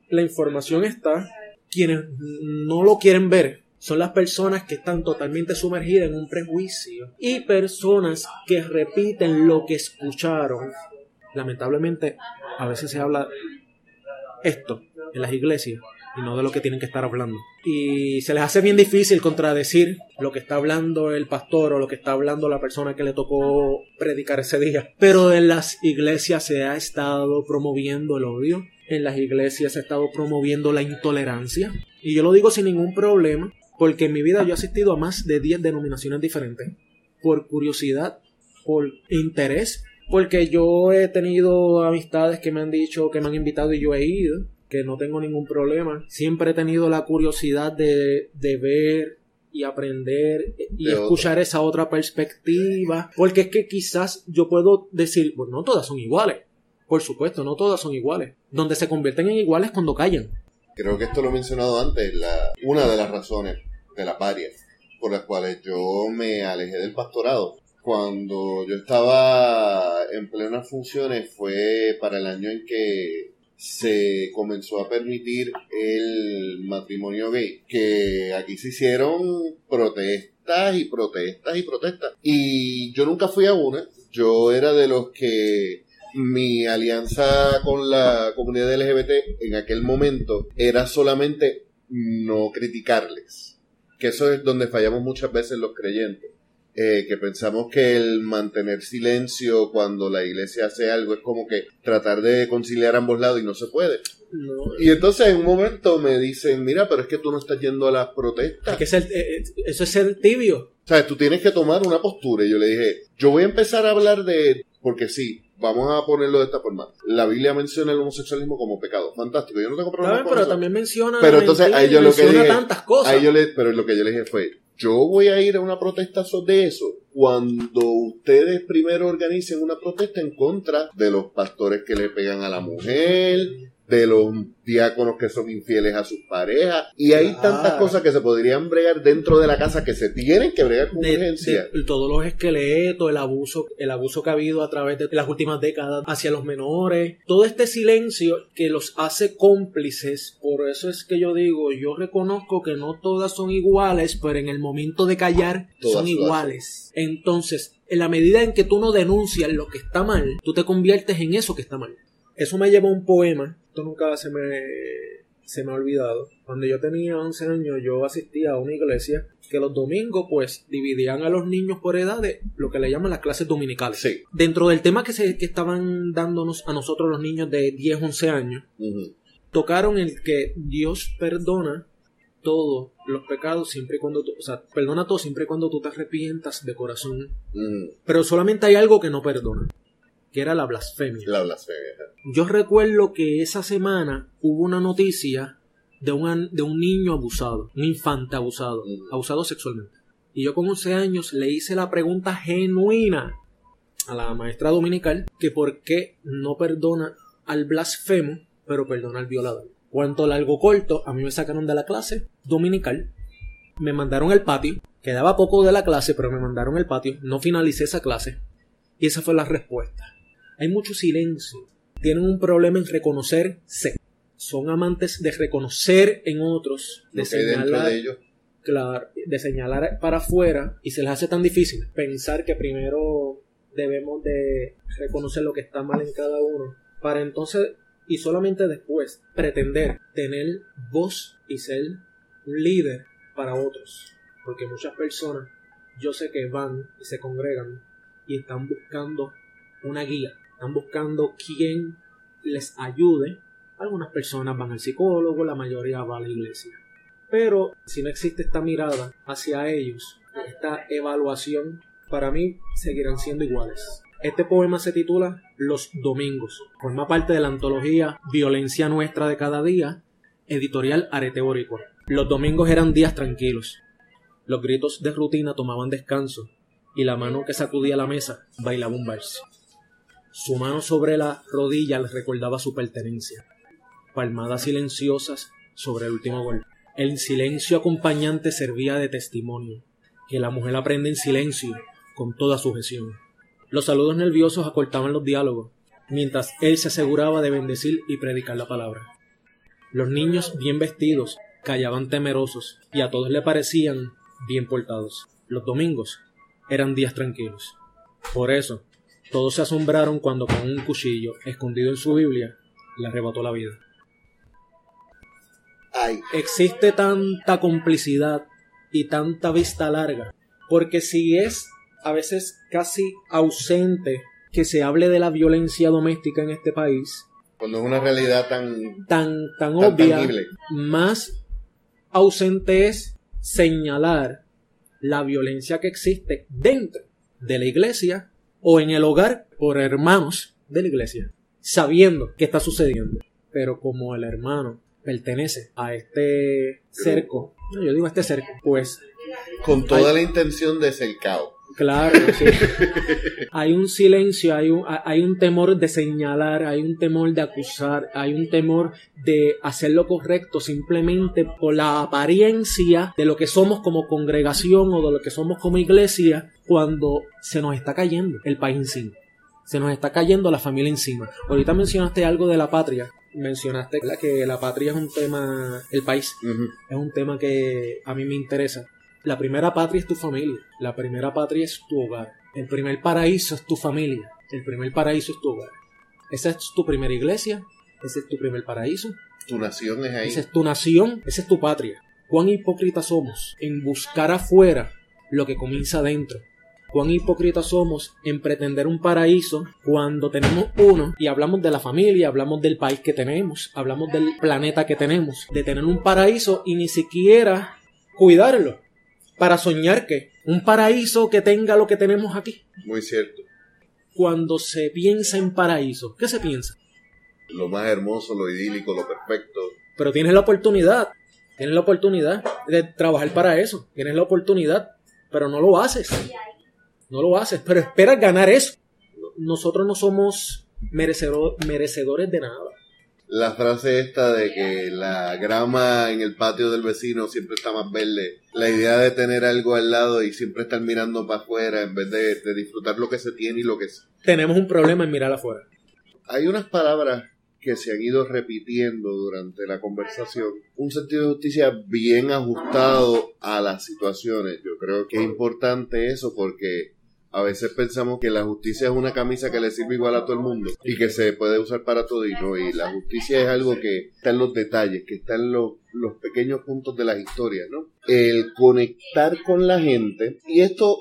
B: La información está, quienes no lo quieren ver son las personas que están totalmente sumergidas en un prejuicio y personas que repiten lo que escucharon. Lamentablemente, a veces se habla esto en las iglesias y no de lo que tienen que estar hablando. Y se les hace bien difícil contradecir lo que está hablando el pastor o lo que está hablando la persona que le tocó predicar ese día. Pero en las iglesias se ha estado promoviendo el odio, en las iglesias se ha estado promoviendo la intolerancia. Y yo lo digo sin ningún problema, porque en mi vida yo he asistido a más de 10 denominaciones diferentes. Por curiosidad, por interés, porque yo he tenido amistades que me han dicho, que me han invitado y yo he ido, que no tengo ningún problema. Siempre he tenido la curiosidad de, de ver y aprender y escuchar esa otra perspectiva, porque es que quizás yo puedo decir, pues no todas son iguales por supuesto, no todas son iguales. Donde se convierten en iguales cuando callan.
C: Creo que esto lo he mencionado antes, la, una de las razones de la paria por las cuales yo me alejé del pastorado. Cuando yo estaba en plenas funciones fue para el año en que se comenzó a permitir el matrimonio gay, que aquí se hicieron protestas y protestas y protestas. Y yo nunca fui a una, yo era de los que mi alianza con la comunidad LGBT en aquel momento era solamente no criticarles. Que eso es donde fallamos muchas veces los creyentes. Eh, que pensamos que el mantener silencio cuando la iglesia hace algo es como que tratar de conciliar ambos lados y no se puede. Y entonces en un momento me dicen, mira, pero es que tú no estás yendo a las protestas.
B: que eh, eh, eso es ser tibio.
C: O sea, tú tienes que tomar una postura. Y yo le dije, yo voy a empezar a hablar de, porque sí, vamos a ponerlo de esta forma. La Biblia menciona el homosexualismo como pecado. Fantástico. Yo no tengo problema
B: con pero también menciona
C: Pero entonces ahí yo lo que dije,
B: tantas cosas.
C: Ahí yo le, pero lo que yo le dije fue, yo voy a ir a una protesta de eso cuando ustedes primero organicen una protesta en contra de los pastores que le pegan a la mujer, de los diáconos que son infieles a sus parejas. Y hay tantas cosas que se podrían bregar dentro de la casa que se tienen que bregar con
B: de,
C: urgencia.
B: de todos los esqueletos, el abuso, el abuso que ha habido a través de las últimas décadas hacia los menores, todo este silencio que los hace cómplices, por eso es que yo digo, yo reconozco que no todas son iguales, pero en el momento de callar
C: Todas
B: son iguales. Entonces, en la medida en que tú no denuncias lo que está mal, tú te conviertes en eso que está mal. Eso me llevó a un poema, esto nunca se me, se me ha olvidado. Cuando yo tenía 11 años yo asistía a una iglesia que los domingos pues dividían a los niños por edades, lo que le llaman las clases dominicales.
C: Sí.
B: Dentro del tema que, se, que estaban dándonos a nosotros los niños de 10, 11 años, tocaron el que Dios perdona todos los pecados siempre y cuando tú, o sea, perdona todo siempre y cuando tú te arrepientas de corazón. Pero solamente hay algo que no perdona, que era la blasfemia.
C: La blasfemia.
B: Yo recuerdo que esa semana hubo una noticia de de un niño abusado, un infante abusado,
C: Mm.
B: abusado sexualmente. Y yo con 11 años le hice la pregunta genuina a la maestra dominical que por qué no perdona al blasfemo, pero perdona al violador. Cuanto largo corto, a mí me sacaron de la clase dominical, me mandaron al patio, quedaba poco de la clase, pero me mandaron al patio, no finalicé esa clase, y esa fue la respuesta. Hay mucho silencio, tienen un problema en reconocerse, son amantes de reconocer en otros, de
C: Lo
B: señalar,
C: de ellos.
B: claro, de señalar para afuera y se les hace tan difícil pensar que primero debemos de reconocer lo que está mal en cada uno para entonces y solamente después pretender tener voz y ser un líder para otros. Porque muchas personas yo sé que van y se congregan y están buscando una guía están buscando quien les ayude algunas personas van al psicólogo la mayoría va a la iglesia pero si no existe esta mirada hacia ellos, esta evaluación, para mí seguirán siendo iguales. Este poema se titula Los Domingos. Forma parte de la antología Violencia Nuestra de Cada Día, editorial Areteórico. Los domingos eran días tranquilos. Los gritos de rutina tomaban descanso y la mano que sacudía la mesa bailaba un vals. Su mano sobre la rodilla le recordaba su pertenencia. Palmadas silenciosas sobre el último golpe. El silencio acompañante servía de testimonio, que la mujer aprende en silencio, con toda sujeción. Los saludos nerviosos acortaban los diálogos, mientras él se aseguraba de bendecir y predicar la palabra. Los niños bien vestidos callaban temerosos y a todos le parecían bien portados. Los domingos eran días tranquilos. Por eso, todos se asombraron cuando con un cuchillo escondido en su Biblia le arrebató la vida
C: Ay,
B: existe tanta complicidad y tanta vista larga. Porque si es a veces casi ausente que se hable de la violencia doméstica en este país,
C: cuando es una realidad tan,
B: tan, tan
C: tan
B: obvia,
C: tangible.
B: más ausente es señalar la violencia que existe dentro de la iglesia o en el hogar por hermanos de la iglesia, sabiendo que está sucediendo. Pero como el hermano pertenece a este cerco, no, yo digo a este cerco, pues
C: Con toda la intención de ser caos.
B: Claro, sí. hay un silencio, hay un, hay un temor de señalar, hay un temor de acusar, hay un temor de hacer lo correcto simplemente por la apariencia de lo que somos como congregación o de lo que somos como iglesia cuando se nos está cayendo el país encima. Se nos está cayendo la familia encima. Ahorita mencionaste algo de la patria. Mencionaste ¿verdad? que la patria es un tema, el país es un tema que a mí me interesa. La primera patria es tu familia, la primera patria es tu hogar, el primer paraíso es tu familia, el primer paraíso es tu hogar. Esa es tu primera iglesia, ese es tu primer paraíso,
C: Tu nación es ahí.
B: esa es tu nación, esa es tu patria. Cuán hipócritas somos en buscar afuera lo que comienza adentro. Cuán hipócritas somos en pretender un paraíso cuando tenemos uno y hablamos de la familia, hablamos del país que tenemos, hablamos del planeta que tenemos, de tener un paraíso y ni siquiera cuidarlo para soñar que un paraíso que tenga lo que tenemos aquí.
C: Muy cierto.
B: Cuando se piensa en paraíso, ¿qué se piensa?
C: Lo más hermoso, lo idílico, lo perfecto.
B: Pero tienes la oportunidad, tienes la oportunidad de trabajar para eso, tienes la oportunidad, pero no lo haces. No lo haces, pero esperas ganar eso. Nosotros no somos merecedor- merecedores de nada.
C: La frase esta de que la grama en el patio del vecino siempre está más verde. La idea de tener algo al lado y siempre estar mirando para afuera en vez de, de disfrutar lo que se tiene y lo que se...
B: Tenemos un problema en mirar afuera.
C: Hay unas palabras que se han ido repitiendo durante la conversación. Un sentido de justicia bien ajustado a las situaciones. Yo creo que es importante eso porque a veces pensamos que la justicia es una camisa que le sirve igual a todo el mundo y que se puede usar para todo y no. Y la justicia es algo que está en los detalles, que está en los, los pequeños puntos de las historias, ¿no? El conectar con la gente. Y esto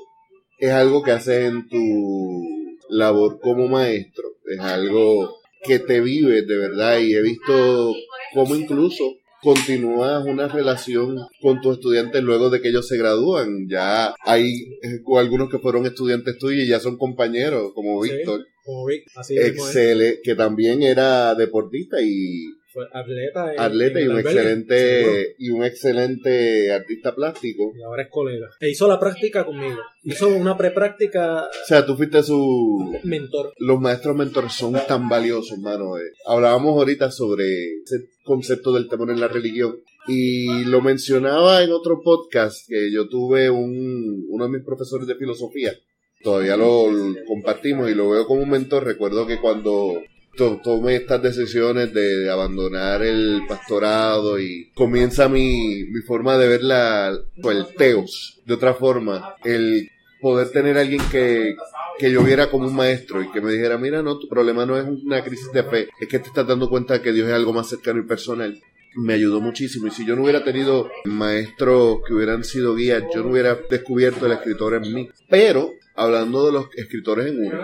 C: es algo que haces en tu labor como maestro. Es algo que te vives de verdad y he visto cómo incluso continúas una relación con tus estudiantes luego de que ellos se gradúan. Ya hay eh, algunos que fueron estudiantes tuyos y ya son compañeros, como
B: Sí.
C: Víctor,
B: Como Vic, así
C: excele- que también era deportista y
B: Fue atleta. en-
C: atleta
B: en
C: y un
B: seguro.
C: excelente y un excelente artista plástico.
B: Y ahora es colega. E hizo la práctica conmigo. Hizo una prepráctica
C: O sea, tú fuiste su
B: mentor.
C: los maestros mentores son tan valiosos, mano. eh. Hablábamos ahorita sobre ese concepto del temor en la religión. Y lo mencionaba en otro podcast que yo tuve un, uno de mis profesores de filosofía. Todavía lo, lo compartimos y lo veo como un mentor. Recuerdo que cuando to- tomé estas decisiones de, abandonar el pastorado y comienza mi, mi forma de ver la, o el teos de otra forma. El poder tener alguien que, que yo viera como un maestro y que me dijera, mira, no, tu problema no es una crisis de fe, es que te estás dando cuenta que Dios es algo más cercano y personal. Me ayudó muchísimo y si yo no hubiera tenido maestros que hubieran sido guías, yo no hubiera descubierto el escritor en mí. Pero, hablando de los escritores en uno,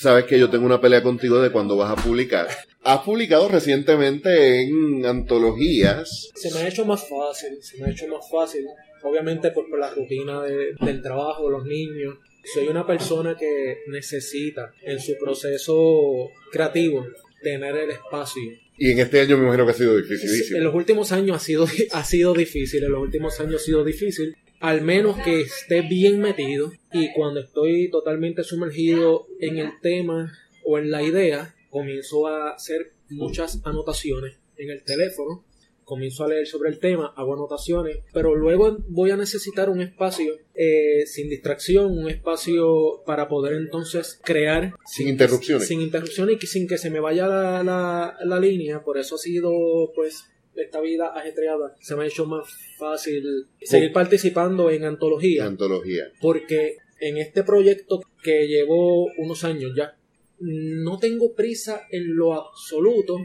C: sabes que yo tengo una pelea contigo de cuando vas a publicar. Has publicado recientemente en antologías.
B: Se me ha hecho más fácil, se me ha hecho más fácil. Obviamente por, por la rutina de- del trabajo, los niños. Soy una persona que necesita en su proceso creativo tener el espacio.
C: Y en este año me imagino que ha sido
B: En
C: dificilísimo.
B: los últimos años ha sido, ha sido difícil, en los últimos años ha sido difícil. Al menos que esté bien metido y cuando estoy totalmente sumergido en el tema o en la idea, comienzo a hacer muchas anotaciones en el teléfono, comienzo a leer sobre el tema, hago anotaciones, pero luego voy a necesitar un espacio eh, sin distracción, un espacio para poder entonces crear
C: Sin interrupciones.
B: sin interrupciones y sin que se me vaya la, la, la línea. Por eso ha sido, pues, esta vida ajetreada. Se me ha hecho más fácil seguir participando en antología.
C: Antología.
B: Porque en este proyecto que llevo unos años ya, no tengo prisa en lo absoluto.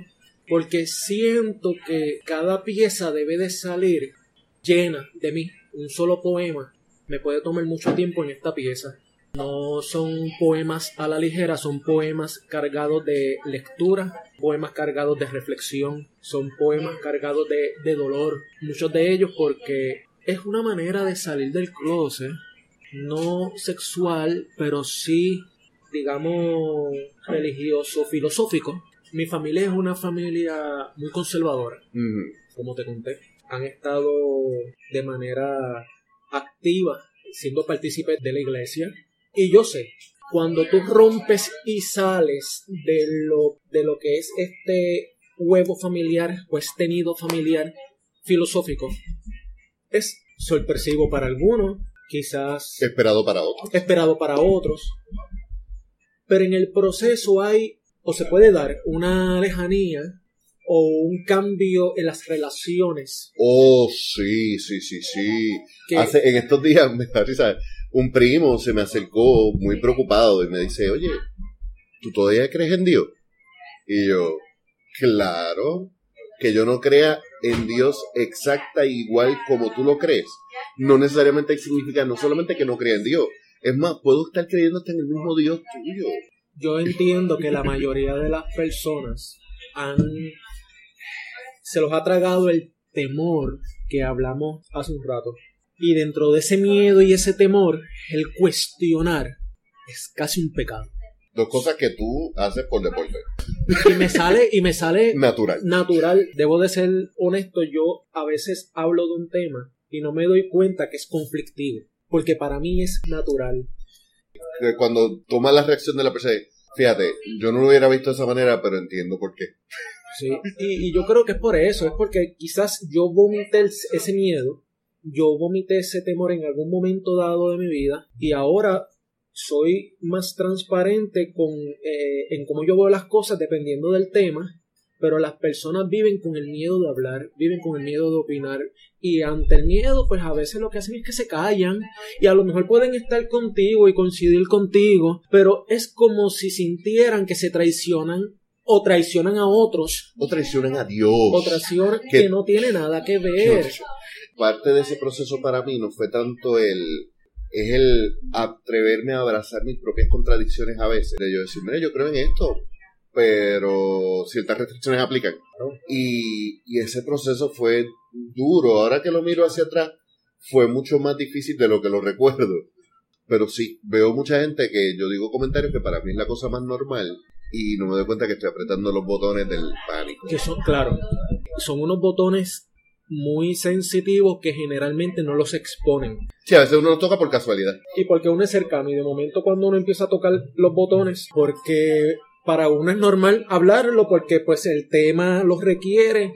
B: Porque siento que cada pieza debe de salir llena de mí. Un solo poema me puede tomar mucho tiempo en esta pieza. No son poemas a la ligera, son poemas cargados de lectura, poemas cargados de reflexión, son poemas cargados de, de dolor. Muchos de ellos porque es una manera de salir del closet, no sexual, pero sí, digamos, religioso, filosófico. Mi familia es una familia muy conservadora como te conté, han estado de manera activa siendo partícipes de la iglesia. Y yo sé, cuando tú rompes y sales de lo, de lo que es este huevo familiar o este nido familiar filosófico, es sorpresivo para algunos, quizás
C: Esperado para otro.
B: esperado para otros. Pero en el proceso hay, o se puede dar, una lejanía o un cambio en las relaciones.
C: Oh, sí, sí, sí, sí.
B: Que,
C: Hace, en estos días me da risa, un primo se me acercó muy preocupado y me dice, oye, ¿tú todavía crees en Dios? Y yo, claro, que yo no crea en Dios exacta igual como tú lo crees. No necesariamente significa no solamente que no crea en Dios, es más, puedo estar creyendo hasta en el mismo Dios tuyo.
B: yo entiendo que la mayoría de las personas han se los ha tragado el temor que hablamos hace un rato. Y dentro de ese miedo y ese temor, el cuestionar es casi un pecado.
C: Dos cosas que tú haces por deporte.
B: Y me sale, y me sale
C: Natural.
B: natural, debo de ser honesto, yo a veces hablo de un tema y no me doy cuenta que es conflictivo, porque para mí es natural.
C: Que Cuando toma la reacción de la persona, fíjate, yo no lo hubiera visto de esa manera, pero entiendo por qué.
B: Sí, y, y yo creo que es por eso, es porque quizás yo vomité ese miedo, yo vomité ese temor en algún momento dado de mi vida y ahora soy más transparente con, eh, en cómo yo veo las cosas dependiendo del tema, pero las personas viven con el miedo de hablar, viven con el miedo de opinar y ante el miedo pues a veces lo que hacen es que se callan y a lo mejor pueden estar contigo y coincidir contigo, pero es como si sintieran que se traicionan o traicionan a otros
C: O traicionan a Dios.
B: o traición
C: Que-
B: que no tiene nada que ver.
C: Parte de ese proceso para mí no fue tanto el es el atreverme a abrazar mis propias contradicciones a veces. De yo decir, mira, yo creo en esto, pero ciertas restricciones aplican. Y, y ese proceso fue duro. Ahora que lo miro hacia atrás, fue mucho más difícil de lo que lo recuerdo. Pero sí, veo mucha gente que yo digo comentarios que para mí es la cosa más normal y no me doy cuenta que estoy apretando los botones del pánico.
B: Que son, claro, son unos botones muy sensitivos que generalmente no los exponen.
C: Sí, a veces uno los toca por casualidad.
B: Y porque uno es cercano y de momento cuando uno empieza a tocar los botones, porque para uno es normal hablarlo porque pues el tema los requiere,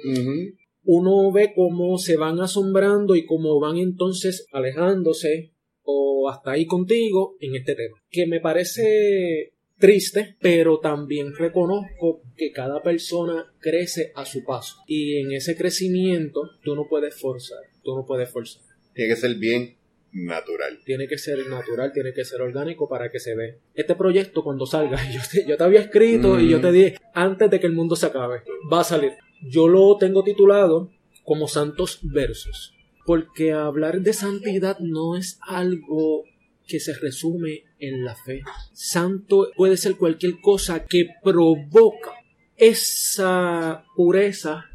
B: uno ve cómo se van asombrando y cómo van entonces alejándose o hasta ahí contigo en este tema. Que me parece triste, pero también reconozco que cada persona crece a su paso. Y en ese crecimiento tú no puedes forzar, tú no puedes forzar.
C: Tiene que ser bien natural.
B: Tiene que ser natural, tiene que ser orgánico para que se dé. Este proyecto cuando salga, yo te, yo te había escrito y yo te dije, antes de que el mundo se acabe, va a salir. Yo lo tengo titulado como Santos Versos, porque hablar de santidad no es algo que se resume en la fe. Santo puede ser cualquier cosa que provoca esa pureza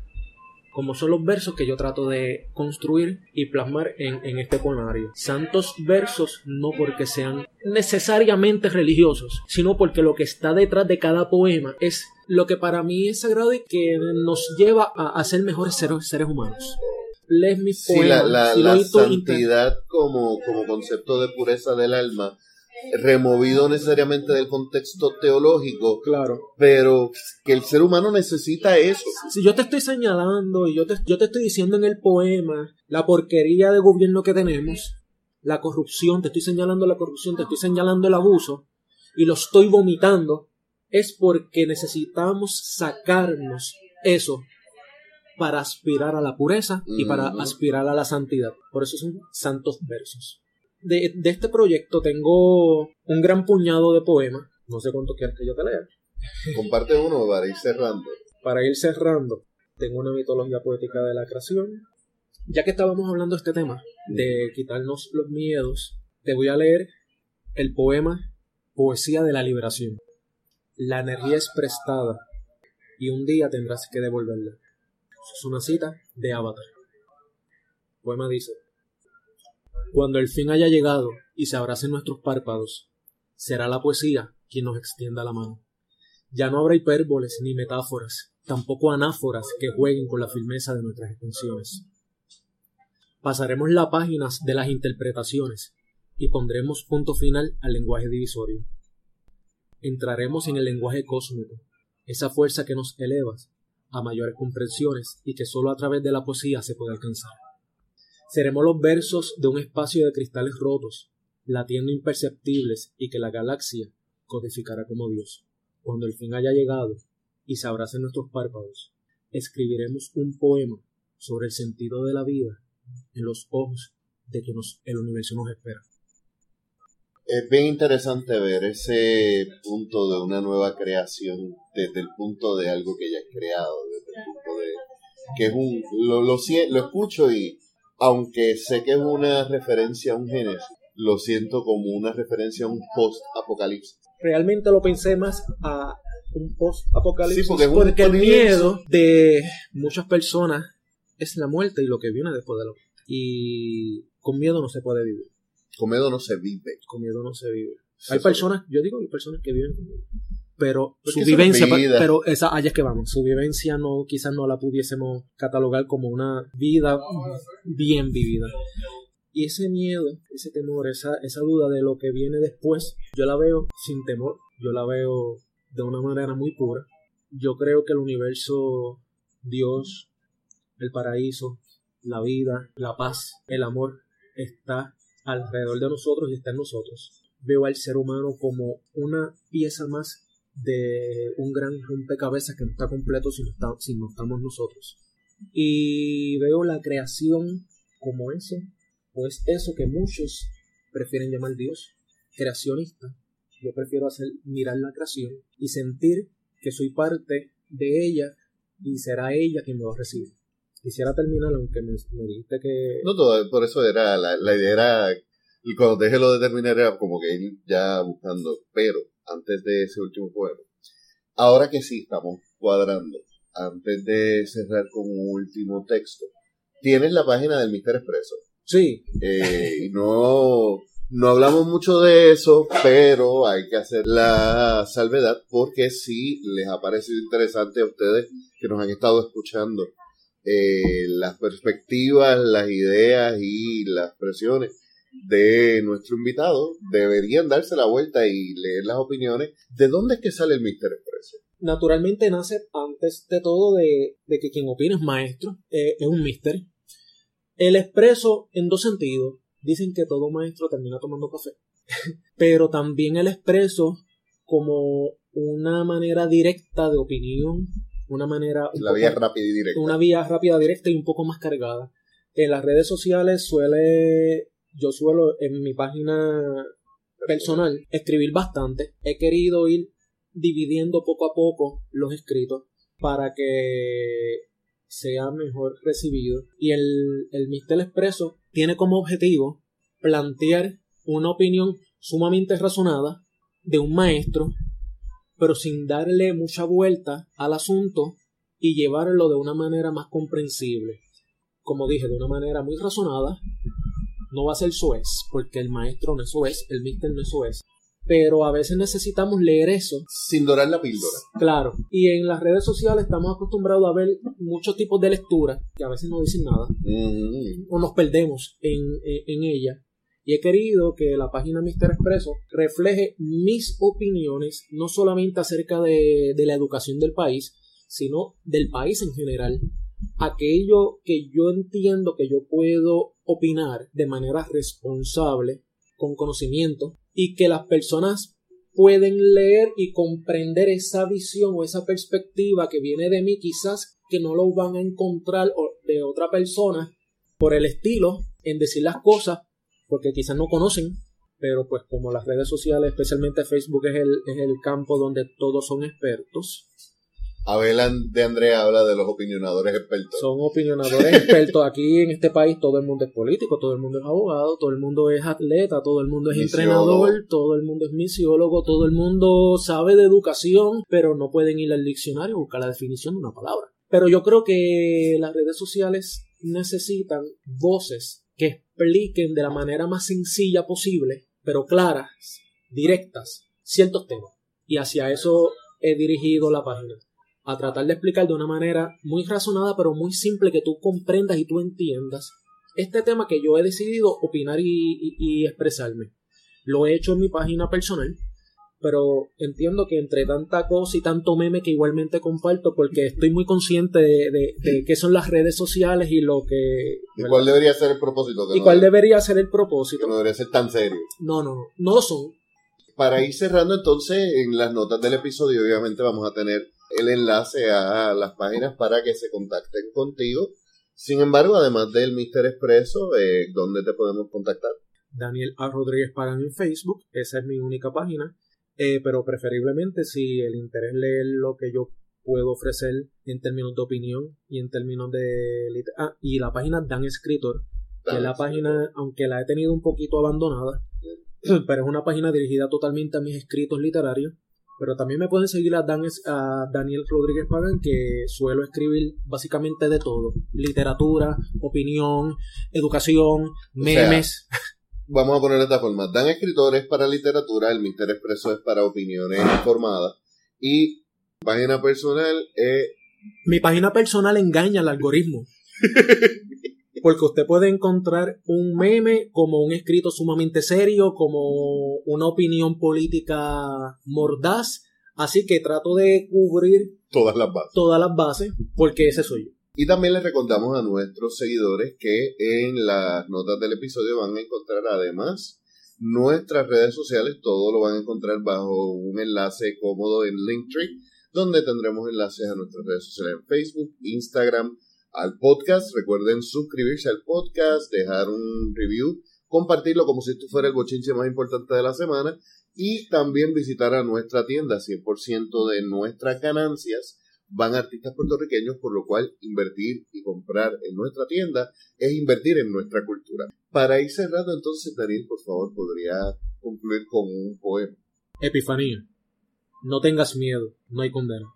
B: como son los versos que yo trato de construir y plasmar en, en este poemario. Santos versos no porque sean necesariamente religiosos, sino porque lo que está detrás de cada poema es lo que para mí es sagrado y que nos lleva a, a ser mejores seres, seres humanos. Lees mis
C: Sí, la,
B: poemas
C: la,
B: y
C: la santidad como, como concepto de pureza del alma, removido necesariamente del contexto teológico,
B: Claro.
C: pero que el ser humano necesita eso.
B: Si yo te estoy señalando y yo te, yo te estoy diciendo en el poema la porquería de gobierno que tenemos, la corrupción, te estoy señalando la corrupción, te estoy señalando el abuso y lo estoy vomitando, es porque necesitamos sacarnos eso para aspirar a la pureza y para aspirar a la santidad. Por eso son santos versos. De, de este proyecto tengo un gran puñado de poemas. No sé cuánto quieres que yo te lea
C: Comparte uno para ir cerrando.
B: para ir cerrando, tengo una mitología poética de la creación. Ya que estábamos hablando de este tema, de quitarnos los miedos, te voy a leer el poema Poesía de la Liberación. La energía es prestada y un día tendrás que devolverla. Es una cita de Avatar. El poema dice, Cuando el fin haya llegado y se abracen nuestros párpados, será la poesía quien nos extienda la mano. Ya no habrá hipérboles ni metáforas, tampoco anáforas que jueguen con la firmeza de nuestras extensiones. Pasaremos las páginas de las interpretaciones y pondremos punto final al lenguaje divisorio. Entraremos en el lenguaje cósmico, esa fuerza que nos eleva a mayores comprensiones y que sólo a través de la poesía se puede alcanzar. Seremos los versos de un espacio de cristales rotos, latiendo imperceptibles y que la galaxia codificará como Dios. Cuando el fin haya llegado y se abracen nuestros párpados, escribiremos un poema sobre el sentido de la vida en los ojos de que nos, el universo nos espera.
C: Es bien interesante ver ese punto de una nueva creación desde el punto de algo que ya es creado, desde el punto de que es un lo, lo, lo escucho y aunque sé que es una referencia a un género, lo siento como una referencia a un post-apocalipsis.
B: Realmente lo pensé más a un post-apocalipsis
C: Sí, porque
B: el miedo de muchas personas es la muerte y lo que viene después de la muerte. Y con miedo no se puede vivir.
C: Con miedo no se vive.
B: Con miedo no se vive.
C: Sí,
B: Hay personas, yo digo que hay personas que viven con miedo. Pero
C: Porque
B: su vivencia, pero esa, allá es que vamos, su vivencia no, quizás no la pudiésemos catalogar como una vida bien vivida. Y ese miedo, ese temor, esa, esa duda de lo que viene después, yo la veo sin temor, yo la veo de una manera muy pura. Yo creo que el universo, Dios, el paraíso, la vida, la paz, el amor, está alrededor de nosotros y está en nosotros. Veo al ser humano como una pieza más de un gran rompecabezas que no está completo si no, si no estamos nosotros. Y veo la creación como eso, o es eso que muchos prefieren llamar Dios, creacionista. Yo prefiero hacer mirar la creación y sentir que soy parte de ella y será ella quien me va a recibir. Quisiera terminar, aunque me, dijiste que...
C: No, todo, por eso era, la, la idea era, y cuando dejé lo de terminar era como que ir ya buscando, pero antes de ese último poema, ahora que sí estamos cuadrando, antes de cerrar con un último texto, tienes la página del Mister Expreso.
B: Sí.
C: Eh, no, no hablamos mucho de eso, pero hay que hacer la salvedad porque sí les ha parecido interesante a ustedes que nos han estado escuchando eh, las perspectivas, las ideas y las presiones de nuestro invitado. Deberían darse la vuelta y leer las opiniones. ¿De dónde es que sale el Mister Expreso?
B: Naturalmente nace antes de todo de, que quien opina es maestro, eh, es un mister el expreso en dos sentidos. Dicen que todo maestro termina tomando café. Pero también el expreso como una manera directa de opinión, una manera...
C: La vía rápida y directa.
B: Una vía rápida, directa y un poco más cargada. En las redes sociales suele, yo suelo en mi página personal escribir bastante. He querido ir dividiendo poco a poco los escritos para que sea mejor recibido. Y el, el Mister Expreso tiene como objetivo plantear una opinión sumamente razonada de un maestro, pero sin darle mucha vuelta al asunto y llevarlo de una manera más comprensible. Como dije, de una manera muy razonada. No va a ser soez, porque el maestro no es soez, el mister no es soez pero a veces necesitamos leer eso.
C: Sin dorar la píldora.
B: Claro. Y en las redes sociales estamos acostumbrados a ver muchos tipos de lectura que a veces no dicen nada. Mm. O nos perdemos en, en, ella. Y he querido que la página Mister Expreso refleje mis opiniones, no solamente acerca de, de la educación del país, sino del país en general. Aquello que yo entiendo que yo puedo opinar de manera responsable, con conocimiento, y que las personas pueden leer y comprender esa visión o esa perspectiva que viene de mí, quizás que no lo van a encontrar de otra persona por el estilo en decir las cosas, porque quizás no conocen, pero pues como las redes sociales, especialmente Facebook, es el, es el campo donde todos son expertos,
C: Abel de Andrea habla de los opinionadores expertos.
B: Son opinionadores expertos. Aquí en este país todo el mundo es político, todo el mundo es abogado, todo el mundo es atleta, todo el mundo es entrenador, todo el mundo es misiólogo, todo el mundo sabe de educación, pero no pueden ir al diccionario a buscar la definición de una palabra. Pero yo creo que las redes sociales necesitan voces que expliquen de la manera más sencilla posible, pero claras, directas, ciertos temas. Y hacia eso he dirigido la página a tratar de explicar de una manera muy razonada, pero muy simple, que tú comprendas y tú entiendas este tema que yo he decidido opinar y, expresarme. Lo he hecho en mi página personal, pero entiendo que entre tanta cosa y tanto meme que igualmente comparto, porque estoy muy consciente de, qué son las redes sociales y lo que...
C: ¿Y cuál debería ser el propósito?
B: ¿Y cuál debería ser el propósito?
C: no debería ser tan serio.
B: No, no, no, no lo son.
C: Para ir cerrando entonces, en las notas del episodio obviamente vamos a tener el enlace a las páginas para que se contacten contigo. Sin embargo, además del Mister Expreso, eh, ¿dónde te podemos contactar?
B: Daniel A. Rodríguez Pagan en Facebook, esa es mi única página, eh, pero preferiblemente si el interés leer lo que yo puedo ofrecer en términos de opinión y en términos de... Ah, y la página Dan Escritor, que es la página, aunque la he tenido un poquito abandonada, pero es una página dirigida totalmente a mis escritos literarios pero también me pueden seguir a, a Daniel Rodríguez Pagan, que suelo escribir básicamente de todo. Literatura, opinión, educación, memes.
C: vamos a poner de esta forma. Dan escritores para literatura, el Mister Expreso es para opiniones informadas. Y página personal es...
B: Mi página personal engaña al algoritmo. porque usted puede encontrar un meme como un escrito sumamente serio, como una opinión política mordaz, así que trato de cubrir
C: Todas las bases.
B: todas las bases, porque ese soy yo.
C: Y también les recordamos a nuestros seguidores que en las notas del episodio van a encontrar además nuestras redes sociales, todo lo van a encontrar bajo un enlace cómodo en Linktree, donde tendremos enlaces a nuestras redes sociales en Facebook, Instagram, al podcast. Recuerden suscribirse al podcast, dejar un review, compartirlo como si esto fuera el bochinche más importante de la semana y también visitar a nuestra tienda, 100% de nuestras ganancias van a artistas puertorriqueños, por lo cual invertir y comprar en nuestra tienda es invertir en nuestra cultura. Para ir cerrando entonces, Daniel, por favor, podría concluir con un poema.
B: Epifanía. No tengas miedo, no hay condena.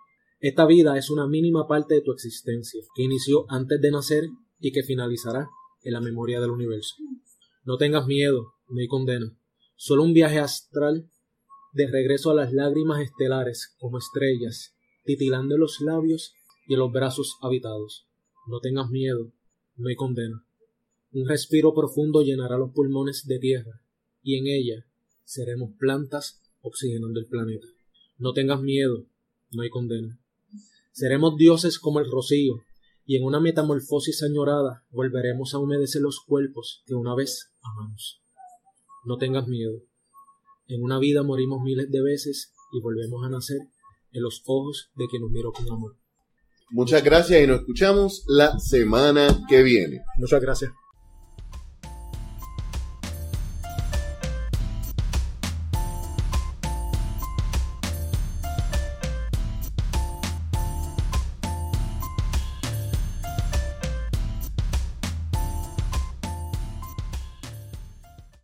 B: Esta vida es una mínima parte de tu existencia, que inició antes de nacer y que finalizará en la memoria del universo. No tengas miedo, no hay condena. Solo un viaje astral de regreso a las lágrimas estelares como estrellas, titilando los labios y los brazos habitados. No tengas miedo, no hay condena. Un respiro profundo llenará los pulmones de tierra, y en ella seremos plantas oxigenando el planeta. No tengas miedo, no hay condena. Seremos dioses como el rocío, y en una metamorfosis añorada volveremos a humedecer los cuerpos que una vez amamos. No tengas miedo. En una vida morimos miles de veces y volvemos a nacer en los ojos de quien nos miró con amor.
C: Muchas gracias y nos escuchamos la semana que viene.
B: Muchas gracias.